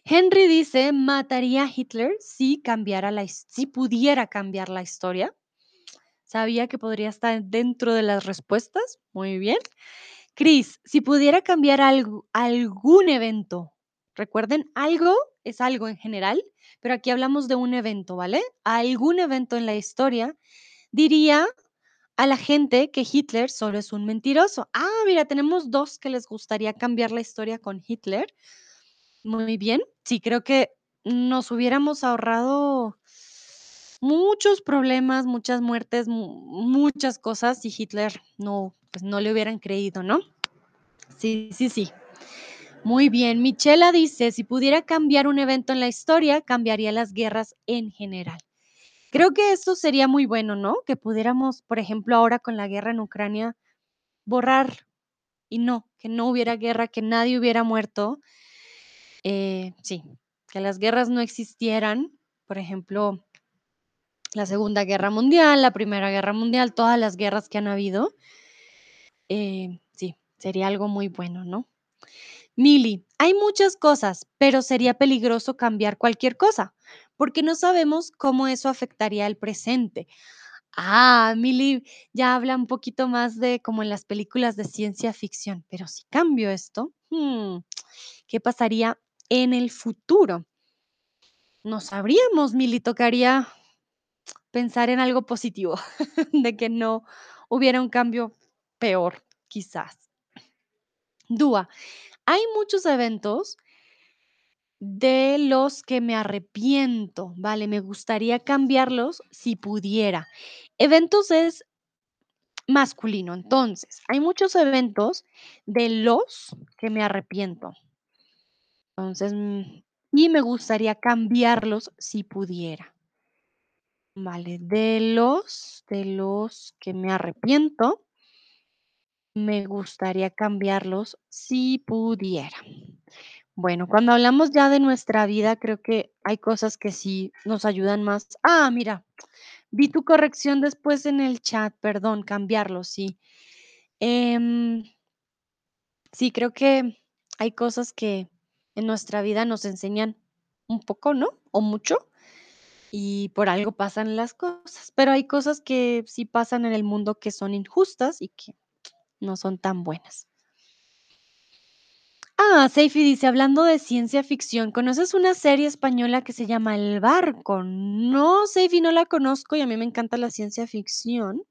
Henry dice, mataría a Hitler si cambiara la, si pudiera cambiar la historia. Sabía que podría estar dentro de las respuestas. Muy bien. Chris, si pudiera cambiar algo, algún evento, recuerden, algo es algo en general, pero aquí hablamos de un evento, ¿vale? Algún evento en la historia, diría a la gente que Hitler solo es un mentiroso. Ah, mira, tenemos dos que les gustaría cambiar la historia con Hitler. Muy bien. Sí, creo que nos hubiéramos ahorrado muchos problemas, muchas muertes, mu- muchas cosas si Hitler no, pues no le hubieran creído, ¿no? Sí, sí, sí. Muy bien. Michela dice, si pudiera cambiar un evento en la historia, cambiaría las guerras en general. Creo que esto sería muy bueno, ¿no? Que pudiéramos, por ejemplo, ahora con la guerra en Ucrania, borrar y no, que no hubiera guerra, que nadie hubiera muerto. Eh, sí, que las guerras no existieran. Por ejemplo, la Segunda Guerra Mundial, la Primera Guerra Mundial, todas las guerras que han habido. eh, sí, sería algo muy bueno, ¿no? Mili, hay muchas cosas, pero sería peligroso cambiar cualquier cosa, porque no sabemos cómo eso afectaría al presente. Ah, Mili ya habla un poquito más de como en las películas de ciencia ficción, pero si cambio esto, hmm, ¿qué pasaría en el futuro? No sabríamos, Mili, tocaría pensar en algo positivo, [laughs] de que no hubiera un cambio peor, quizás. Dúa, hay muchos eventos de los que me arrepiento, ¿vale? Me gustaría cambiarlos si pudiera. Eventos es masculino, entonces, hay muchos eventos de los que me arrepiento. Entonces, mm, y me gustaría cambiarlos si pudiera. Vale, de los de los que me arrepiento, me gustaría cambiarlos si pudiera. Bueno, cuando hablamos ya de nuestra vida, creo que hay cosas que sí nos ayudan más. Ah, mira, vi tu corrección después en el chat, perdón, cambiarlo, sí. Em, sí, creo que hay cosas que en nuestra vida nos enseñan un poco, ¿no? O mucho, y por algo pasan las cosas, pero hay cosas que sí pasan en el mundo que son injustas y que no son tan buenas. Ah, Seifi dice, hablando de ciencia ficción, ¿conoces una serie española que se llama El Barco? No, Seifi, no la conozco y a mí me encanta la ciencia ficción.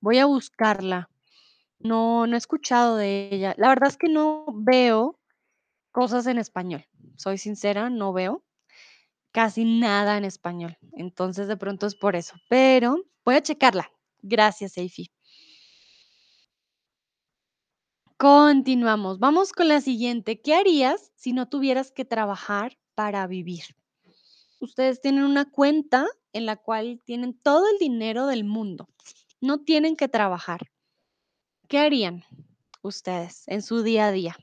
Voy a buscarla. No, no he escuchado de ella. La verdad es que no veo cosas en español. Soy sincera, no veo casi nada en español. Entonces, de pronto es por eso. Pero voy a checarla. Gracias, Seifi. Continuamos. Vamos con la siguiente. ¿Qué harías si no tuvieras que trabajar para vivir? Ustedes tienen una cuenta en la cual tienen todo el dinero del mundo. No tienen que trabajar. ¿Qué harían ustedes en su día a día?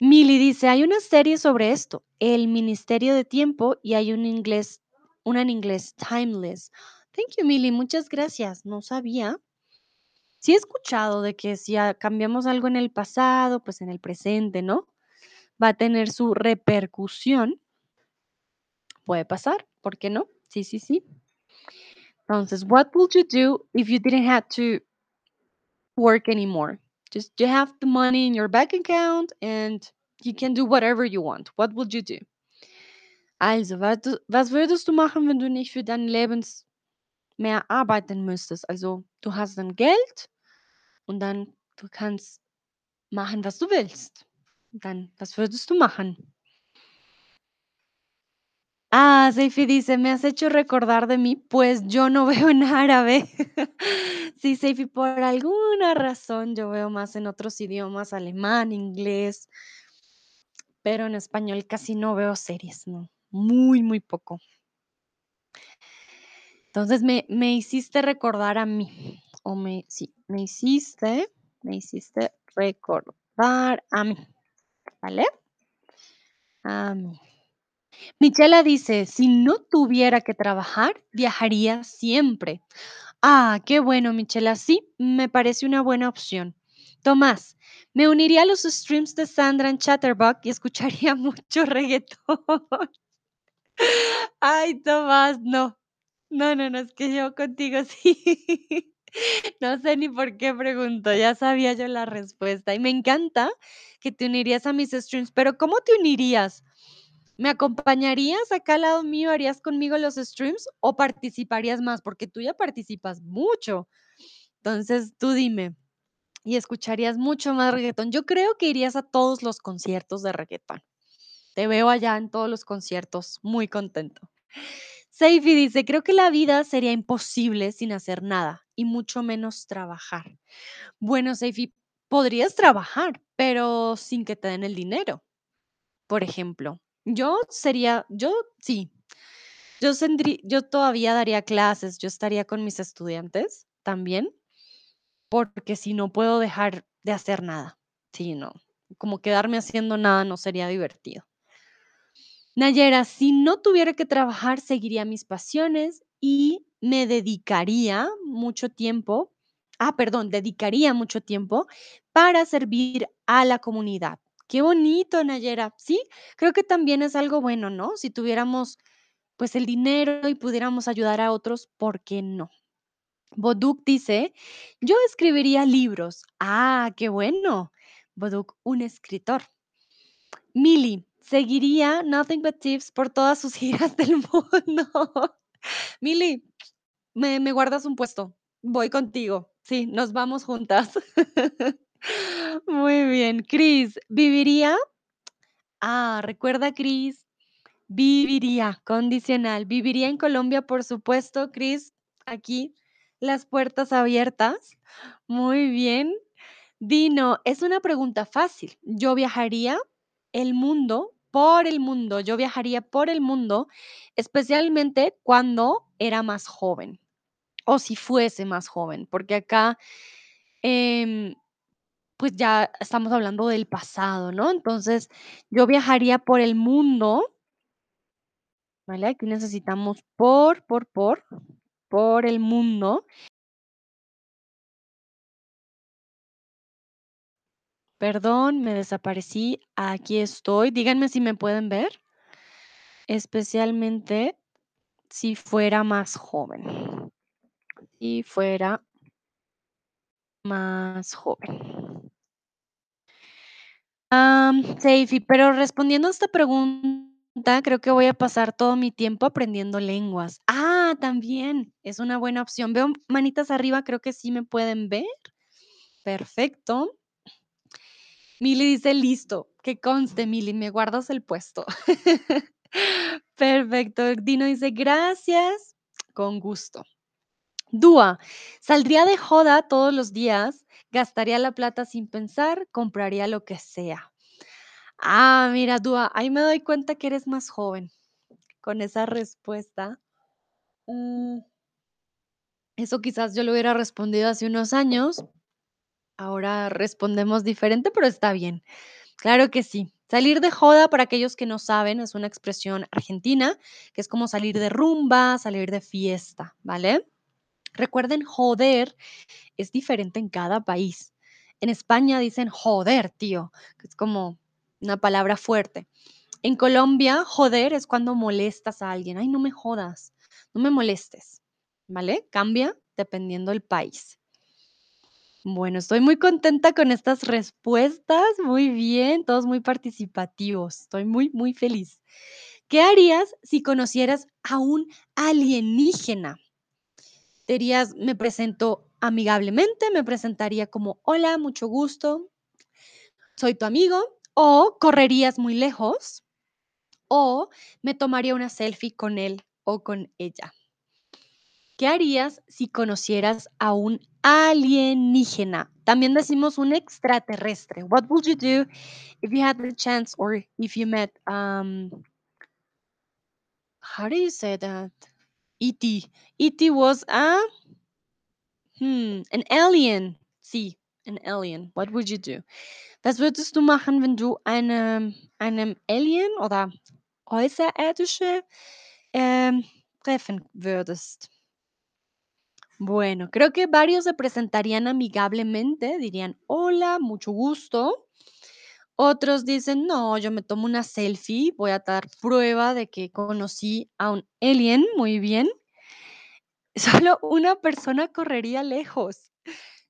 Mili dice, hay una serie sobre esto, El Ministerio de Tiempo, y hay un inglés, una en inglés, Timeless. Thank you, Mili, muchas gracias. No sabía. Sí he escuchado de que si cambiamos algo en el pasado, pues en el presente, ¿no? Va a tener su repercusión. Puede pasar, ¿por qué no? Sí, sí, sí. Entonces, what would you do if you didn't have to work anymore? Just you have the money in your bank account and you can do whatever you want. What would you do? Also, was, was würdest du machen, wenn du nicht für dein Lebens mehr arbeiten müsstest? Also, du hast dann Geld und dann du kannst machen, was du willst. Dann, was würdest du machen? Ah, Seifi dice, me has hecho recordar de mí, pues yo no [laughs] veo en árabe. Sí, Seifi, por alguna razón yo veo más en otros idiomas, alemán, inglés, pero en español casi no veo series, no, muy, muy poco. Entonces me, me hiciste recordar a mí, o me, sí, me hiciste, me hiciste recordar a mí, ¿vale? A mí. Michela dice, si no tuviera que trabajar, viajaría siempre. Ah, qué bueno, Michela. Sí, me parece una buena opción. Tomás, me uniría a los streams de Sandra en Chatterbox y escucharía [laughs] mucho reggaetón. Ay, Tomás, no. No, no, no, es que yo contigo [laughs] sí. No sé ni por qué pregunto, ya sabía yo la respuesta. Y me encanta que te unirías a mis streams, pero ¿cómo te unirías? ¿Me acompañarías acá al lado mío? ¿Harías conmigo los streams o participarías más? Porque tú ya participas mucho. Entonces, tú dime, y escucharías mucho más reggaetón. Yo creo que irías a todos los conciertos de reggaetón. Te veo allá en todos los conciertos, muy contento. Seifi dice, creo que la vida sería imposible sin hacer nada y mucho menos trabajar. Bueno, Seifi, podrías trabajar, pero sin que te den el dinero. Por ejemplo, yo sería, yo sí, yo, sendrí- yo todavía daría clases, yo estaría con mis estudiantes también, porque si no puedo dejar de hacer nada, sí, no, como quedarme haciendo nada no sería divertido. Nayera, si no tuviera que trabajar, seguiría mis pasiones y me dedicaría mucho tiempo, ah, perdón, dedicaría mucho tiempo para servir a la comunidad. Qué bonito, Nayera. Sí, creo que también es algo bueno, ¿no? Si tuviéramos pues el dinero y pudiéramos ayudar a otros, ¿por qué no? Boduk dice, yo escribiría libros. Ah, qué bueno. Boduk, un escritor. Mili, seguiría Nothing But Tips por todas sus [laughs] giras del mundo. Mili, me, me guardas un puesto. Voy contigo. Sí, nos vamos juntas. [laughs] Muy bien. Cris, ¿viviría? Ah, recuerda, Cris, viviría, condicional. Viviría en Colombia, por supuesto, Cris. Aquí, las puertas abiertas. Muy bien. Dino, es una pregunta fácil. Yo viajaría el mundo, por el mundo, yo viajaría por el mundo, especialmente cuando era más joven o si fuese más joven, porque acá, em, pues ya estamos hablando del pasado, ¿no? Entonces, yo viajaría por el mundo, ¿vale? Aquí necesitamos por, por, por, por el mundo. Perdón, me desaparecí. Aquí estoy. Díganme si me pueden ver. Especialmente si fuera más joven. Si fuera más joven. Am, Seifi, pero respondiendo a esta pregunta, creo que voy a pasar todo mi tiempo aprendiendo lenguas. Ah, también es una buena opción. Veo manitas arriba, creo que sí me pueden ver. Perfecto. Mili dice, listo, que conste, Mili, me guardas el puesto. [laughs] Perfecto. Dino dice, gracias, con gusto. Dúa, saldría de joda todos los días, gastaría la plata sin pensar, compraría lo que sea. Ah, mira, Dúa, ahí me doy cuenta que eres más joven con esa respuesta. Mm, eso quizás yo lo hubiera respondido hace unos años. Ahora respondemos diferente, pero está bien. Claro que sí. Salir de joda, para aquellos que no saben, es una expresión argentina, que es como salir de rumba, salir de fiesta, ¿vale? Recuerden, joder es diferente en cada país. En España dicen joder, tío, que es como una palabra fuerte. En Colombia, joder es cuando molestas a alguien. Ay, no me jodas, no me molestes, ¿vale? Cambia dependiendo del país. Bueno, estoy muy contenta con estas respuestas. Muy bien, todos muy participativos. Estoy muy, muy feliz. ¿Qué harías si conocieras a un alienígena? Te dirías, me presento amigablemente, me presentaría como, hola, mucho gusto, soy tu amigo, o correrías muy lejos, o me tomaría una selfie con él o con ella. ¿Qué harías si conocieras a un alienígena? También decimos un extraterrestre. What would you do if you had the chance or if you met um how do you say that? E.T. E.T. was a hmm, an alien. Sí, an alien. What would you do? Was würdest du machen, wenn du eine, einem Alien oder Außerirdische ähm, treffen würdest? Bueno, creo que varios se presentarían amigablemente, dirían, hola, mucho gusto. Otros dicen, no, yo me tomo una selfie, voy a dar prueba de que conocí a un alien, muy bien. [laughs] Solo una persona correría lejos.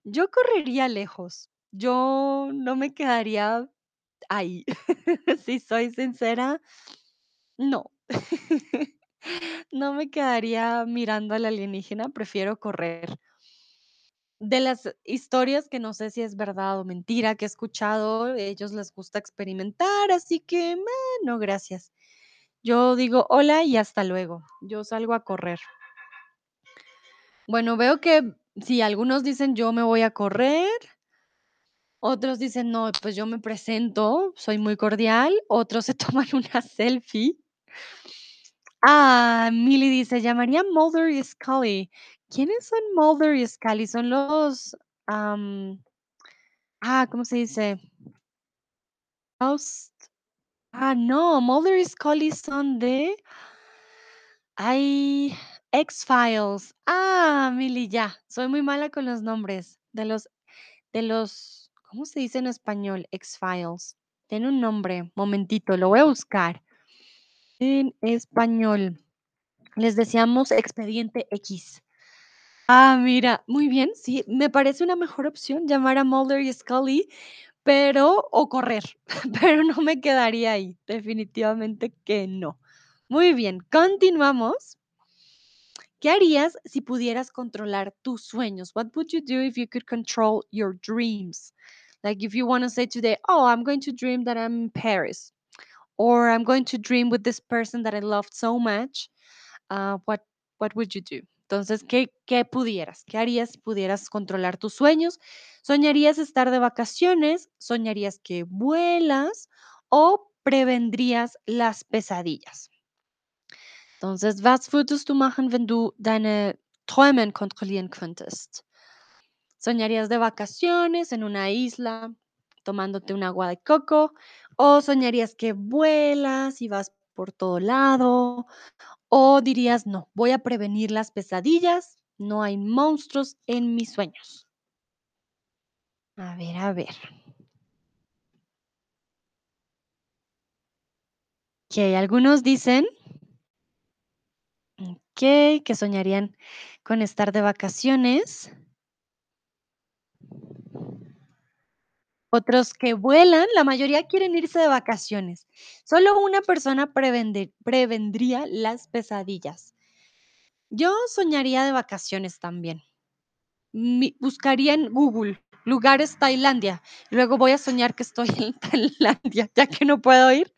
Yo correría lejos. Yo no me quedaría ahí. [laughs] Si soy sincera, no. [laughs] No me quedaría mirando al alienígena, prefiero correr. De las historias que no sé si es verdad o mentira que he escuchado, ellos les gusta experimentar, así que, meh, no, gracias. Yo digo hola y hasta luego. Yo salgo a correr. Bueno, veo que sí, algunos dicen yo me voy a correr, otros dicen no, pues yo me presento, soy muy cordial, otros se [laughs] toman una selfie. Ah, Milly dice, llamaría Mulder y Scully. ¿Quiénes son Mulder y Scully? Son los, ah, ¿cómo se dice? House. Ah, no, Mulder y Scully son de, ay, X-Files. Ah, Milly, ya, soy muy mala con los nombres de los, de los, ¿cómo se dice en español? X-Files. Tiene un nombre, momentito, lo voy a buscar. En español, les decíamos Expediente X. Ah, mira, muy bien, sí, me parece una mejor opción llamar a Mulder y Scully, pero o correr, [laughs] pero no me quedaría ahí, definitivamente que no. Muy bien, continuamos. ¿Qué harías si pudieras controlar tus sueños? What would you do if you could control your dreams? Like if you want to say today, "Oh, I'm going to dream that I'm in Paris," or "I'm going to dream with this person that I loved so much," uh, what what would you do? Entonces, ¿qué qué pudieras? ¿Qué harías pudieras controlar tus sueños? ¿Soñarías estar de vacaciones? ¿Soñarías que vuelas? ¿O prevendrías las pesadillas? Entonces, was würdest du machen, wenn du deine Träume kontrollieren könntest? ¿Soñarías de vacaciones en una isla tomándote un agua de coco? ¿O soñarías que vuelas y vas por todo lado? ¿O dirías, no, voy a prevenir las pesadillas, no hay monstruos en mis sueños? A ver, a ver. Que algunos dicen okey, que soñarían con estar de vacaciones. Otros que vuelan, la mayoría quieren irse de vacaciones. Solo una persona prevendría las pesadillas. Yo soñaría de vacaciones también. Mi buscaría en Google lugares Tailandia, luego voy a soñar que estoy en [laughs] Tailandia, ya que no puedo ir,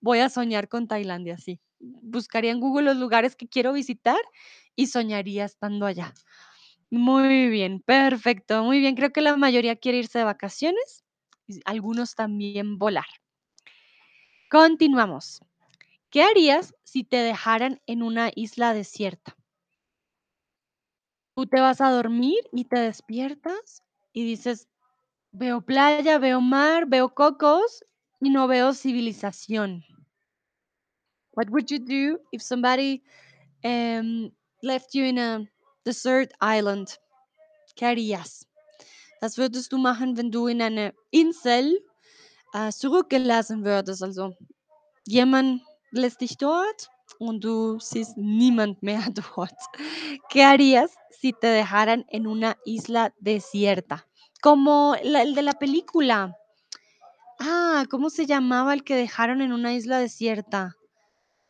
voy a soñar con Tailandia, sí. Buscaría en Google los lugares que quiero visitar y soñaría estando allá. Muy bien, perfecto, muy bien. Creo que la mayoría quiere irse de vacaciones, algunos también volar. Continuamos. ¿Qué harías si te dejaran en una isla desierta? Tú te vas a dormir y te despiertas y dices: Veo playa, veo mar, veo cocos y no veo civilización. What would you do if somebody em, left you in a desert island? ¿Qué harías? Was würdest du machen, wenn du in eine Insel äh, zurückgelassen würdest? Also jemand lässt dich dort und du siehst niemand mehr [laughs] dort. ¿Qué harías si te dejaran en una isla desierta? Como la- el de la película. Ah, ¿cómo se llamaba el que dejaron en una isla desierta?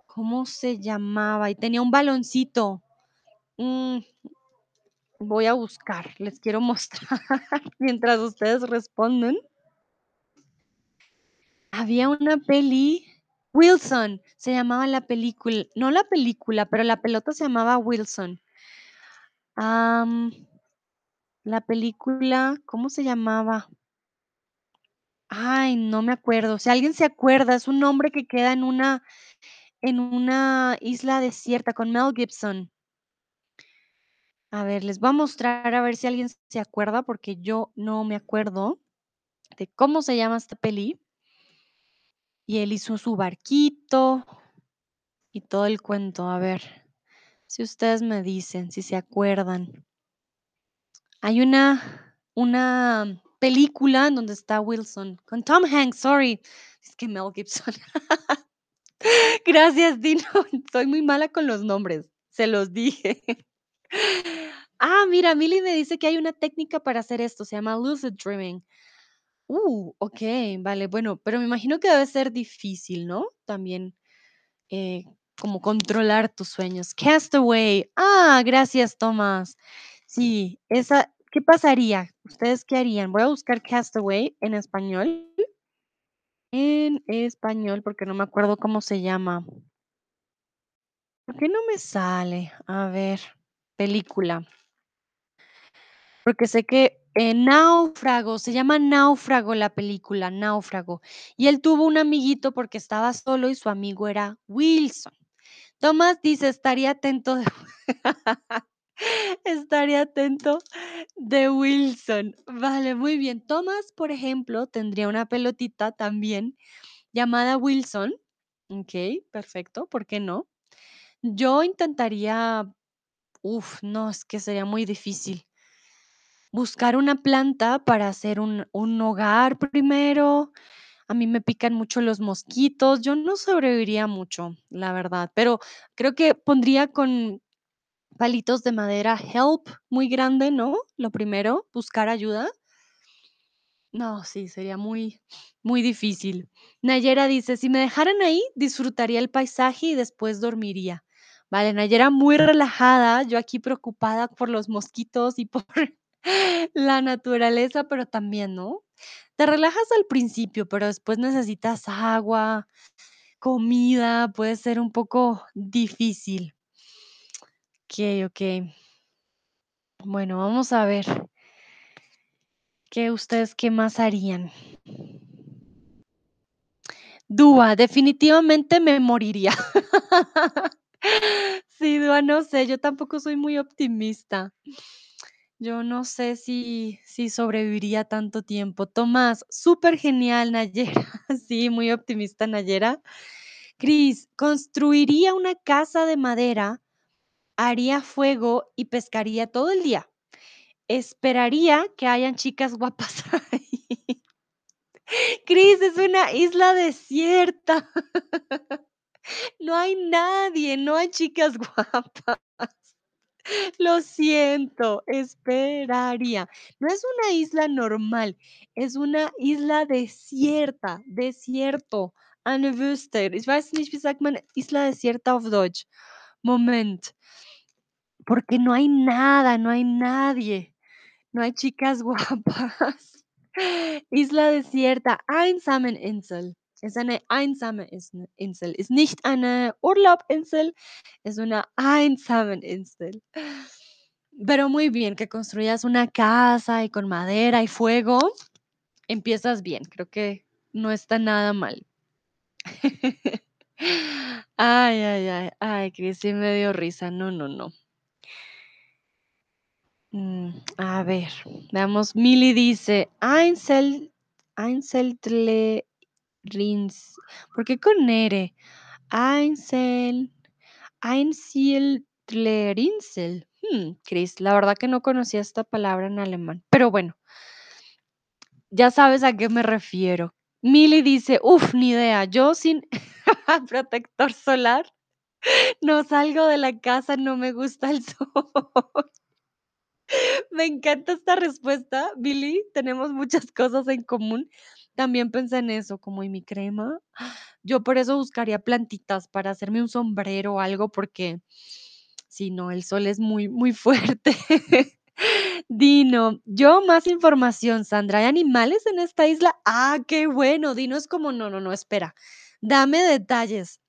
¿Cómo se llamaba? Y tenía un baloncito. Mm, voy a buscar, les quiero [laughs] mostrar mientras ustedes responden. Había una peli, Wilson, se llamaba la película, no la película, pero la pelota se llamaba Wilson. La película, ¿cómo se llamaba? Ay, no me acuerdo. Si alguien se acuerda, es un hombre que queda en una en una isla desierta con Mel Gibson. A ver, les voy a mostrar a ver si alguien se acuerda, porque yo no me acuerdo de cómo se llama esta peli. Y él hizo su barquito y todo el cuento. A ver, si ustedes me dicen, si se acuerdan. Hay una una película en donde está Wilson con Tom Hanks, sorry. Es que Mel Gibson. [laughs] Gracias, Dino. [laughs] Soy muy mala con los nombres, se los dije. Ah, mira, Milly me dice que hay una técnica para hacer esto, se llama lucid dreaming. Uh, okey, vale, bueno, pero me imagino que debe ser difícil, ¿no? También, eh, como controlar tus sueños. Castaway. Ah, gracias, Tomás. Sí, esa ¿qué pasaría? ¿Ustedes qué harían? Voy a buscar Castaway en español. En español, porque no me acuerdo cómo se llama. ¿Por qué no me sale? A ver, película. Porque sé que, eh, Náufrago, se llama Náufrago la película, Náufrago. Y él tuvo un amiguito porque estaba solo y su amigo era Wilson. Tomás dice: "Estaría atento de [laughs] estaría atento de Wilson". Vale, muy bien. Tomás, por ejemplo, tendría una pelotita también llamada Wilson. Okey, perfecto, ¿por qué no? Yo intentaría uf, no, es que sería muy difícil. Buscar una planta para hacer un hogar primero. A mí me pican mucho los mosquitos. Yo no sobreviviría mucho, la verdad, pero creo que pondría con palitos de madera help muy grande, ¿no? Lo primero, buscar ayuda. No, sí, sería muy, muy difícil. Nayera dice: "Si me dejaran ahí, disfrutaría el paisaje y después dormiría". Vale, Nayera muy relajada, yo aquí preocupada por los mosquitos y [laughs] por la naturaleza, pero también, ¿no? Te relajas al principio, pero después necesitas agua, comida, puede ser un poco difícil. Okey, okey. Bueno, vamos a ver. ¿Qué ustedes qué más harían? Dúa, definitivamente me moriría. [laughs] Sí, Dúa, no sé, yo tampoco soy muy optimista. Yo no sé si si sobreviviría tanto tiempo. Tomás, súper genial, Nayera. [laughs] Sí, muy optimista, Nayera. Cris, construiría una casa de madera, haría fuego y pescaría todo el día. Esperaría que hayan chicas guapas [laughs] ahí. Cris, es una isla desierta. [laughs] No hay nadie, no hay chicas guapas. [laughs] Lo siento, esperaría. No es una isla normal, es una isla desierta, desierto, eine Wüste. Ich weiß nicht, wie sagt man Isla desierta auf Deutsch? Moment. Porque no hay nada, no hay nadie, no hay chicas [laughs] guapas. Isla desierta, Einsameninsel. Es eine einsame Insel. Ist nicht eine Urlaubinsel, es una Einsameninsel. Pero muy bien, que construyas una casa y con madera y fuego, empiezas bien, creo que no está nada mal. [laughs] Ay, ay, ay, ay, Cris, me dio risa. No, no, no. Mm, a ver, veamos. Mili dice: "Einsel Einseltle rins" ¿por qué con ere? Einsel Einsiedlerinsel. Mm, Cris, la verdad que no conocía esta palabra en alemán, pero bueno. Ya sabes a qué me refiero. Mili dice: "Uf, ni idea, yo sin [laughs] protector solar no salgo de la casa, no me gusta el [laughs] sol". Me encanta esta respuesta, Mili, tenemos muchas cosas en común. También pensé en eso, como, ¿y mi crema? Yo por eso buscaría plantitas para hacerme un sombrero o algo, porque sí, no, el sol es muy, muy [laughs] fuerte. Dino, yo más información, Sandra, ¿hay animales en esta isla? Ah, qué bueno. Dino es como, no, no, no, espera, dame detalles.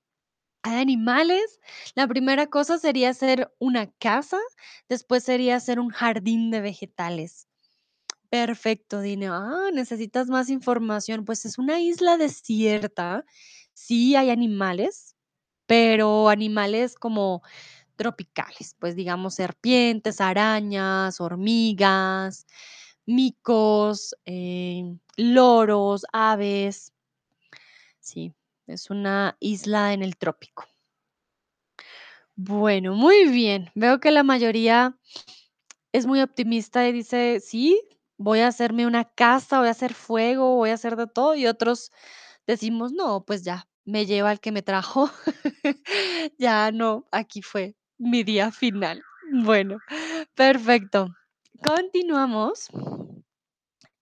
¿Hay animales? La primera cosa sería hacer una casa, después sería hacer un jardín de vegetales. Perfecto, Dino. Ah, necesitas más información. Pues es una isla desierta. Sí hay animales, pero animales como tropicales, pues digamos serpientes, arañas, hormigas, micos, eh, loros, aves. Sí, es una isla en el trópico. Bueno, muy bien. Veo que la mayoría es muy optimista y dice: "Sí, voy a hacerme una casa, voy a hacer fuego, voy a hacer de todo", y otros decimos: "No, pues ya, me lleva el que me trajo". [laughs] Ya no, aquí fue mi día final. Bueno, perfecto. Continuamos.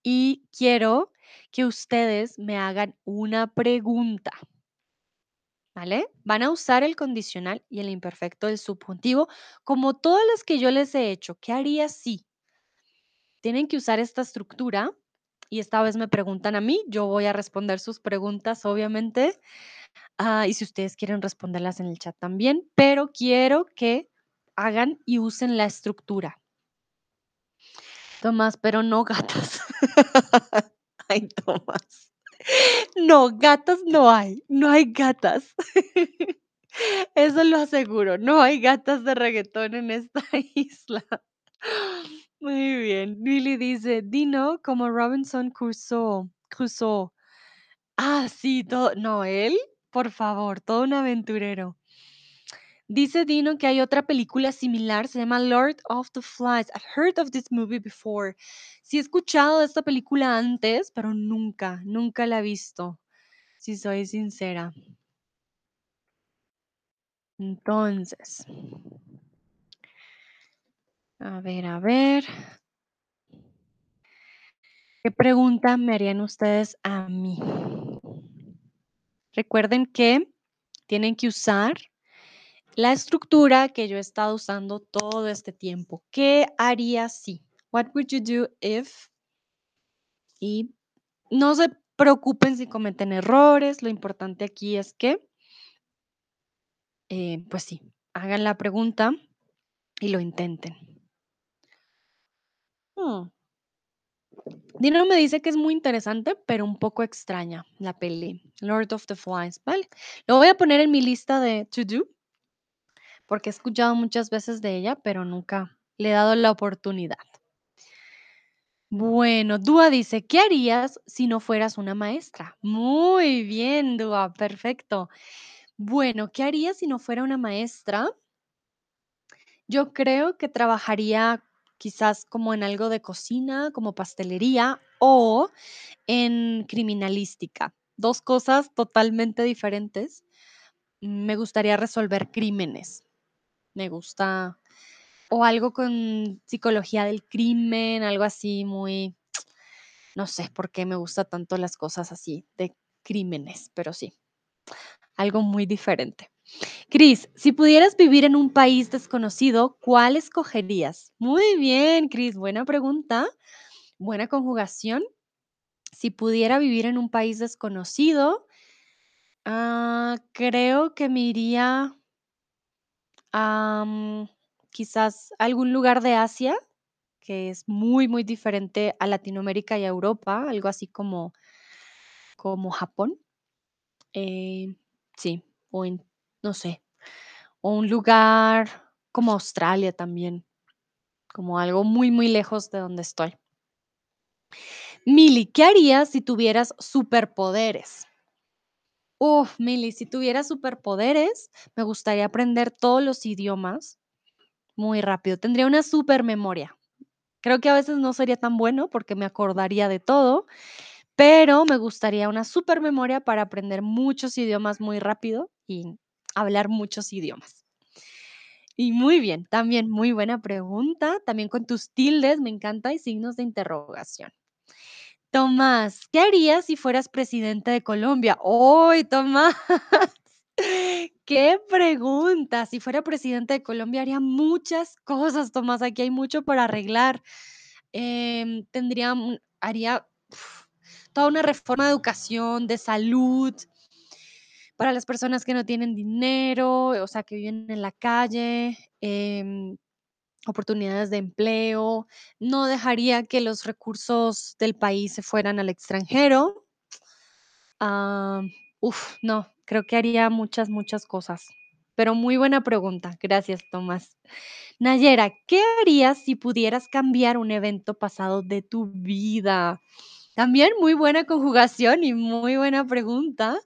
Y quiero que ustedes me hagan una pregunta. ¿Vale? Van a usar el condicional y el imperfecto del subjuntivo como todas las que yo les he hecho. ¿Qué haría si? Tienen que usar esta estructura y esta vez me preguntan a mí, yo voy a responder sus preguntas, obviamente. Ah, y si ustedes quieren responderlas en el chat también, pero quiero que hagan y usen la estructura. Tomás, pero no gatas. [laughs] Ay, Tomás. No, gatas no hay, no hay gatas. [laughs] Eso lo aseguro, no hay gatas de reguetón en esta [laughs] isla. Muy bien. Billy dice: "Dino como Robinson Crusoe Crusoe". Ah, sí, todo no, él, por favor, todo un aventurero. Dice Dino que hay otra película similar, se llama Lord of the Flies. I've heard of this movie before. Sí he escuchado esta película antes, pero nunca, nunca la he visto, si soy sincera. Entonces a ver, a ver. ¿Qué pregunta me harían ustedes a mí? Recuerden que tienen que usar la estructura que yo he estado usando todo este tiempo. ¿Qué haría si? What would you do if? Y no se preocupen si cometen errores, lo importante aquí es que eh, pues sí, hagan la pregunta y lo intenten. Mm. Dino me dice que es muy interesante, pero un poco extraña la peli, Lord of the Flies, ¿vale? Lo voy a poner en mi lista de to do porque he escuchado muchas veces de ella, pero nunca le he dado la oportunidad. Bueno, Dúa dice: "¿Qué harías si no fueras una maestra?". Muy bien, Dúa, perfecto. Bueno, ¿qué haría si no fuera una maestra? Yo creo que trabajaría quizás como en algo de cocina, como pastelería o en criminalística, 2 cosas totalmente diferentes. Me gustaría resolver crímenes, me gusta o algo con psicología del crimen, algo así muy no sé por qué me gusta tanto las cosas así de crímenes, pero sí, algo muy diferente. Cris, si pudieras vivir en un país desconocido, ¿cuál escogerías? Muy bien, Cris, buena pregunta, buena conjugación. Si pudiera vivir en un país desconocido, ah, creo que me iría am, quizás algún lugar de Asia, que es muy, muy diferente a Latinoamérica y a Europa, algo así como como Japón. Eh, sí, o en no sé, o un lugar como Australia también. como algo muy, muy lejos de donde estoy. Mili, ¿qué harías si tuvieras superpoderes? Uf, Mili, si tuviera superpoderes, me gustaría aprender todos los idiomas muy rápido. Tendría una supermemoria. Creo que a veces no sería tan bueno porque me acordaría de todo, pero me gustaría una supermemoria para aprender muchos idiomas muy rápido y hablar muchos idiomas. Y muy bien, también muy buena pregunta, también con tus tildes, me encanta, y signos de interrogación. Tomás, ¿qué harías si fueras presidente de Colombia? ¡Uy, Tomás! [laughs] ¡Qué pregunta! Si fuera presidente de Colombia haría muchas cosas, Tomás. Aquí hay mucho para arreglar. Em, tendría, haría toda una reforma de educación, de salud, para las personas que no tienen dinero, o sea, que viven en la calle. em, oportunidades de empleo, no dejaría que los recursos del país se fueran al extranjero. Ah, uf, no, creo que haría muchas, muchas cosas. Pero muy buena pregunta. Gracias, Tomás. Nayera, ¿qué harías si pudieras cambiar un evento pasado de tu vida? También muy buena conjugación y muy buena pregunta.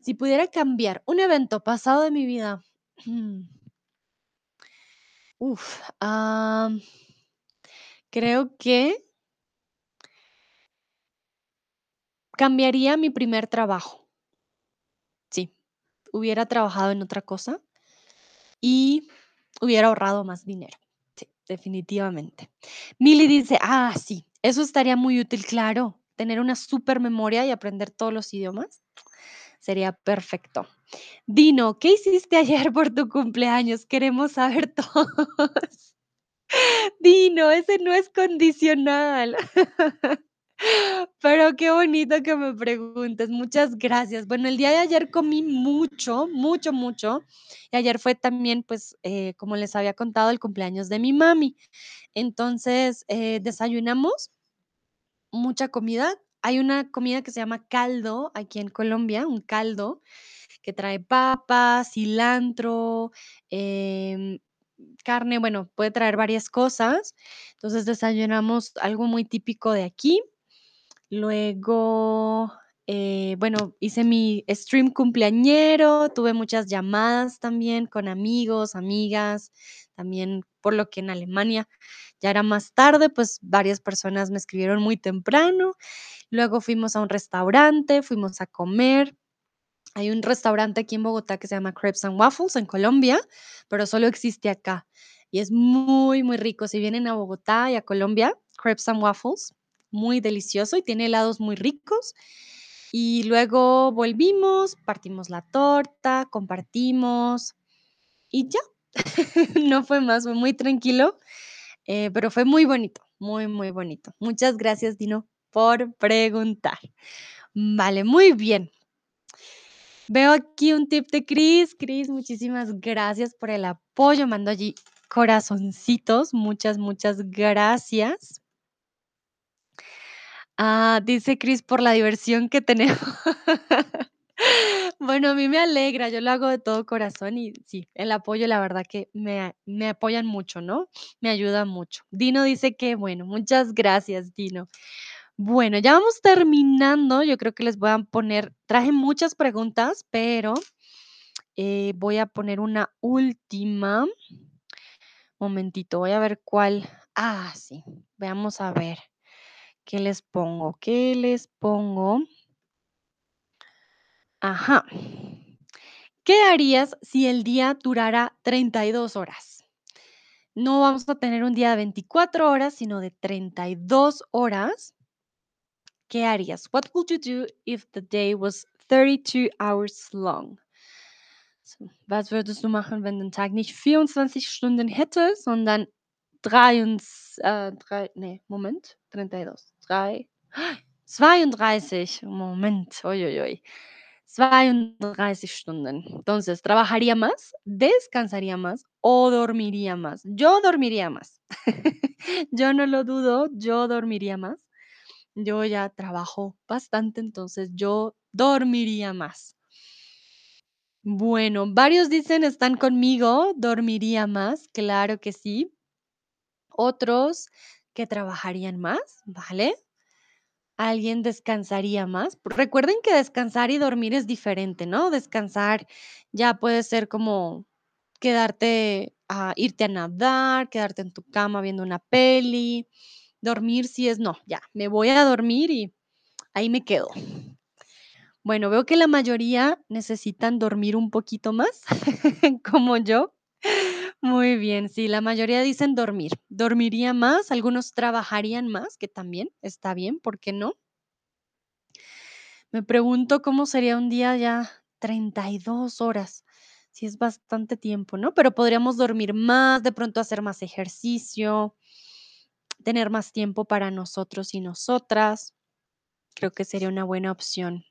Si pudiera cambiar un evento pasado de mi vida, [clears throat] creo que Cambiaría mi primer trabajo. Sí, hubiera trabajado en otra cosa y hubiera ahorrado más dinero. Sí, definitivamente. Milly dice, ah, sí, eso estaría muy útil, claro. Tener una super memoria y aprender todos los idiomas sería perfecto. Dino, ¿qué hiciste ayer por tu cumpleaños? Queremos saber [laughs] todos. Dino, ese no es condicional. [laughs] Pero qué bonito que me preguntes, muchas gracias. Bueno, el día de ayer comí mucho, mucho, mucho. Y ayer fue también, pues, eh, como les había contado, el cumpleaños de mi mami. Entonces, eh, desayunamos mucha comida. Hay una comida que se llama caldo aquí en Colombia, un caldo que trae papas, cilantro, em, carne, bueno, puede traer varias cosas. Entonces desayunamos algo muy típico de aquí. Luego, eh, bueno, hice mi stream cumpleañero, tuve muchas llamadas también con amigos, amigas, también por lo que en Alemania ya era más tarde, pues varias personas me escribieron muy temprano. Luego fuimos a un restaurante, fuimos a comer. Hay un restaurante aquí en Bogotá que se llama Crepes and Waffles en Colombia, pero solo existe acá y es muy, muy rico. Si vienen a Bogotá y a Colombia, Crepes and Waffles, muy delicioso y tiene helados muy ricos. Y luego volvimos, partimos la torta, compartimos y ya. [laughs] No fue más, fue muy tranquilo, eh, pero fue muy bonito, muy, muy bonito. Muchas gracias, Dino, por preguntar. Vale, muy bien. Veo aquí un tip de Chris. Chris, muchísimas gracias por el apoyo. Mando allí corazoncitos. Muchas, muchas gracias. Ah, dice Chris por la diversión que tenemos. [laughs] Bueno, a mí me alegra, yo lo hago de todo corazón y sí, el apoyo, la verdad que me, me apoyan mucho, ¿no? Me ayudan mucho. Dino dice que bueno, muchas gracias, Dino. Bueno, ya vamos terminando. Yo creo que les voy a poner, traje muchas preguntas, pero eh, voy a poner una última. Momentito, voy a ver cuál. Ah, sí. Veamos a ver. ¿Qué les pongo? ¿Qué les pongo? Ajá. ¿Qué harías si el día durara 32 horas? No vamos a tener un día de 24 horas, sino de 32 horas. ¿Qué harías? What would you do if the day was 32 hours long? Was würdest du machen, wenn der Tag nicht 24 Stunden hätte, sondern 23, äh, drei, nee, Moment, 32, 3, 32, Moment, uy, 32 Stunden. Entonces, ¿trabajaría más, descansaría más o dormiría más? Yo dormiría más. [laughs] Yo no lo dudo, yo dormiría más. Yo ya trabajo bastante, entonces yo dormiría más. Bueno, varios dicen están conmigo, dormiría más, claro que sí. Otros que trabajarían más, ¿vale? Alguien descansaría más. Recuerden que descansar y dormir es diferente, ¿no? Descansar ya puede ser como quedarte a irte a nadar, quedarte en tu cama viendo una peli. Dormir sí es no, ya, me voy a dormir y ahí me quedo. Bueno, veo que la mayoría necesitan dormir un poquito más, [laughs] como yo. Muy bien, sí, la mayoría dicen dormir. Dormiría más, algunos trabajarían más, que también está bien, ¿por qué no? Me pregunto cómo sería un día ya 32 horas. Sí es bastante tiempo, ¿no? Pero podríamos dormir más, de pronto hacer más ejercicio, tener más tiempo para nosotros y nosotras. Creo que sería una buena opción.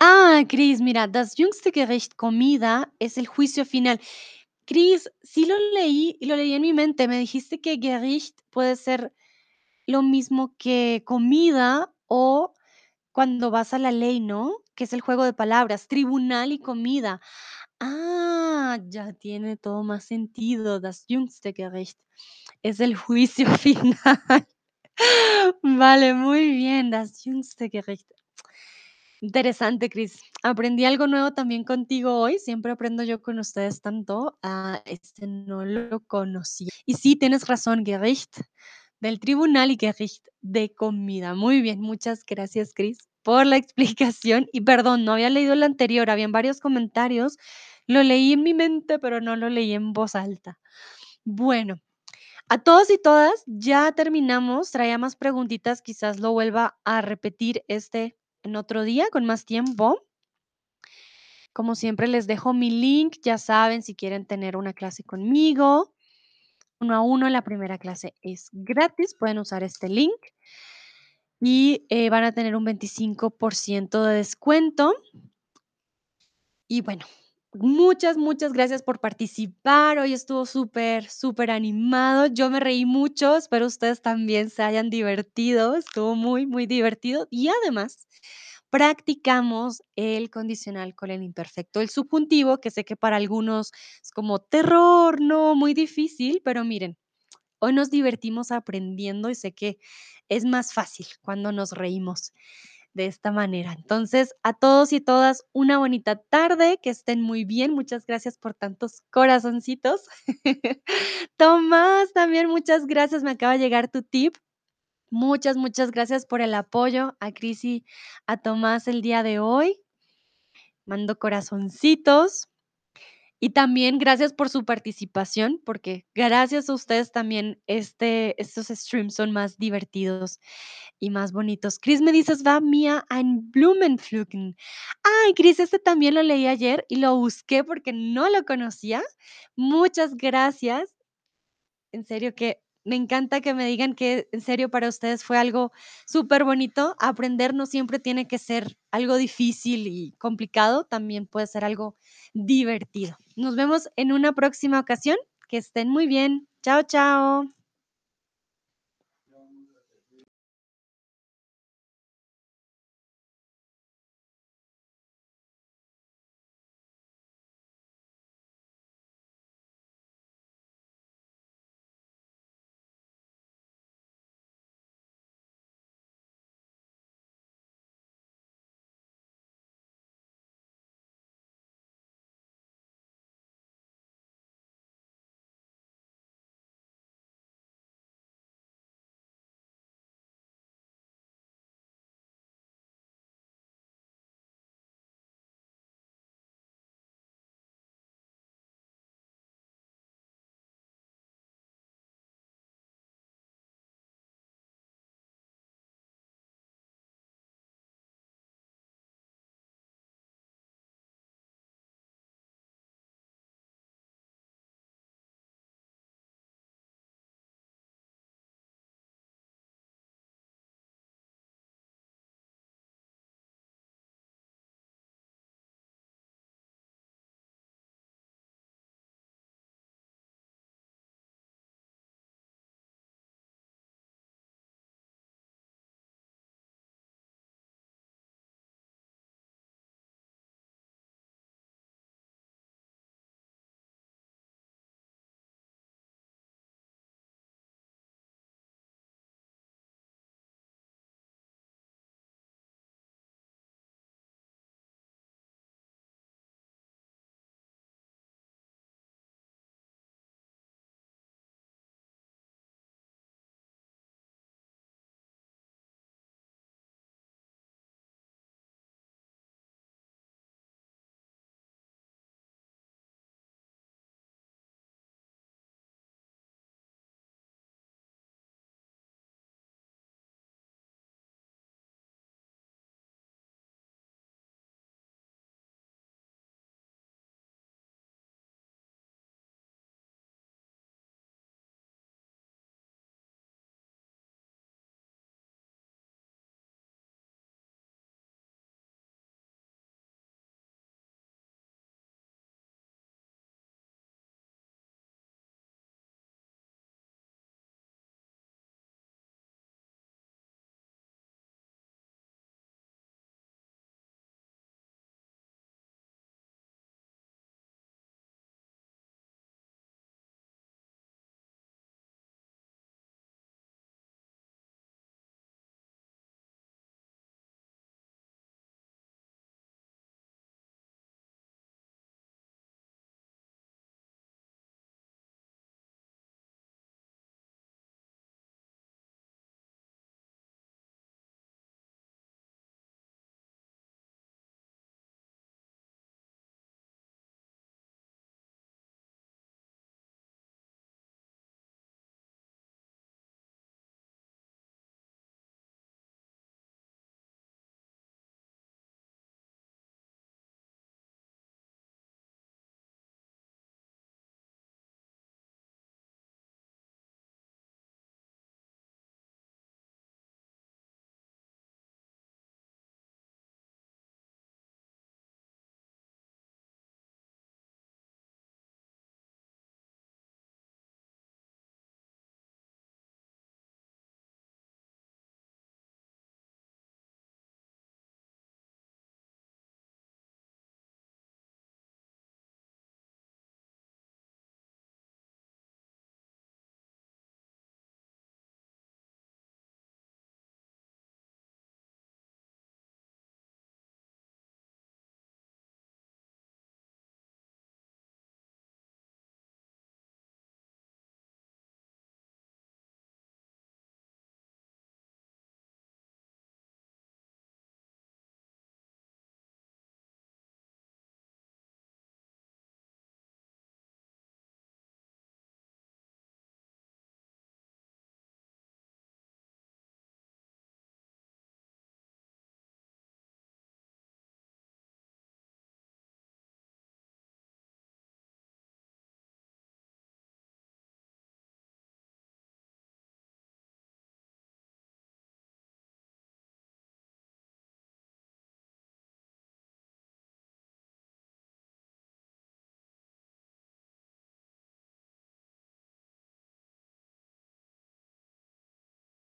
Ah, Cris, mira, das jüngste Gericht, comida, es el juicio final. Cris, sí lo leí y lo leí en mi mente. Me dijiste que Gericht puede ser lo mismo que comida o cuando vas a la ley, ¿no? Que es el juego de palabras, tribunal y comida. Ah, ya tiene todo más sentido. Das jüngste Gericht es el juicio [laughs] final. Vale, muy bien, das jüngste Gericht. Interesante, Cris. Aprendí algo nuevo también contigo hoy. Siempre aprendo yo con ustedes tanto. Ah, este no lo conocía. Y sí, tienes razón, Gericht del tribunal y Gericht de comida. Muy bien, muchas gracias, Cris, por la [laughs] explicación. Y perdón, no había leído el anterior, habían varios comentarios. Lo leí en mi mente, pero no lo leí en voz alta. Bueno, a todos y todas, ya terminamos. Traía más preguntitas, quizás lo vuelva a repetir este en otro día con más tiempo. Como siempre, les dejo mi link. Ya saben, si quieren tener una clase conmigo, uno a uno, la primera clase es gratis. Pueden usar este link y eh, van a tener un 25% de descuento. Y bueno, muchas, muchas gracias por participar. Hoy estuvo súper, súper animado. Yo me reí mucho. Espero ustedes también se hayan divertido. Estuvo muy, muy divertido. Y además, practicamos el condicional con el imperfecto, el subjuntivo, que sé que para algunos es como terror, no, muy difícil, pero miren, hoy nos divertimos aprendiendo y sé que es más fácil cuando nos reímos de esta manera. Entonces, a todos y todas, una bonita tarde, que estén muy bien. Muchas gracias por tantos corazoncitos. [laughs] Tomás, también muchas gracias. Me acaba de llegar tu tip. Muchas, muchas gracias por el apoyo a Cris y a Tomás el día de hoy. Mando corazoncitos. Y también gracias por su participación, porque gracias a ustedes también este, estos streams son más divertidos y más bonitos. Chris me dices, va Mia ein Blumen pflücken. Ay, Chris, este también lo leí ayer y lo busqué porque no lo conocía. Muchas gracias. En serio que me encanta que me digan que en serio para ustedes fue algo súper bonito. Aprender no siempre tiene que ser algo difícil y complicado, también puede ser algo divertido. Nos vemos en una próxima ocasión. Que estén muy bien. Chao, chao.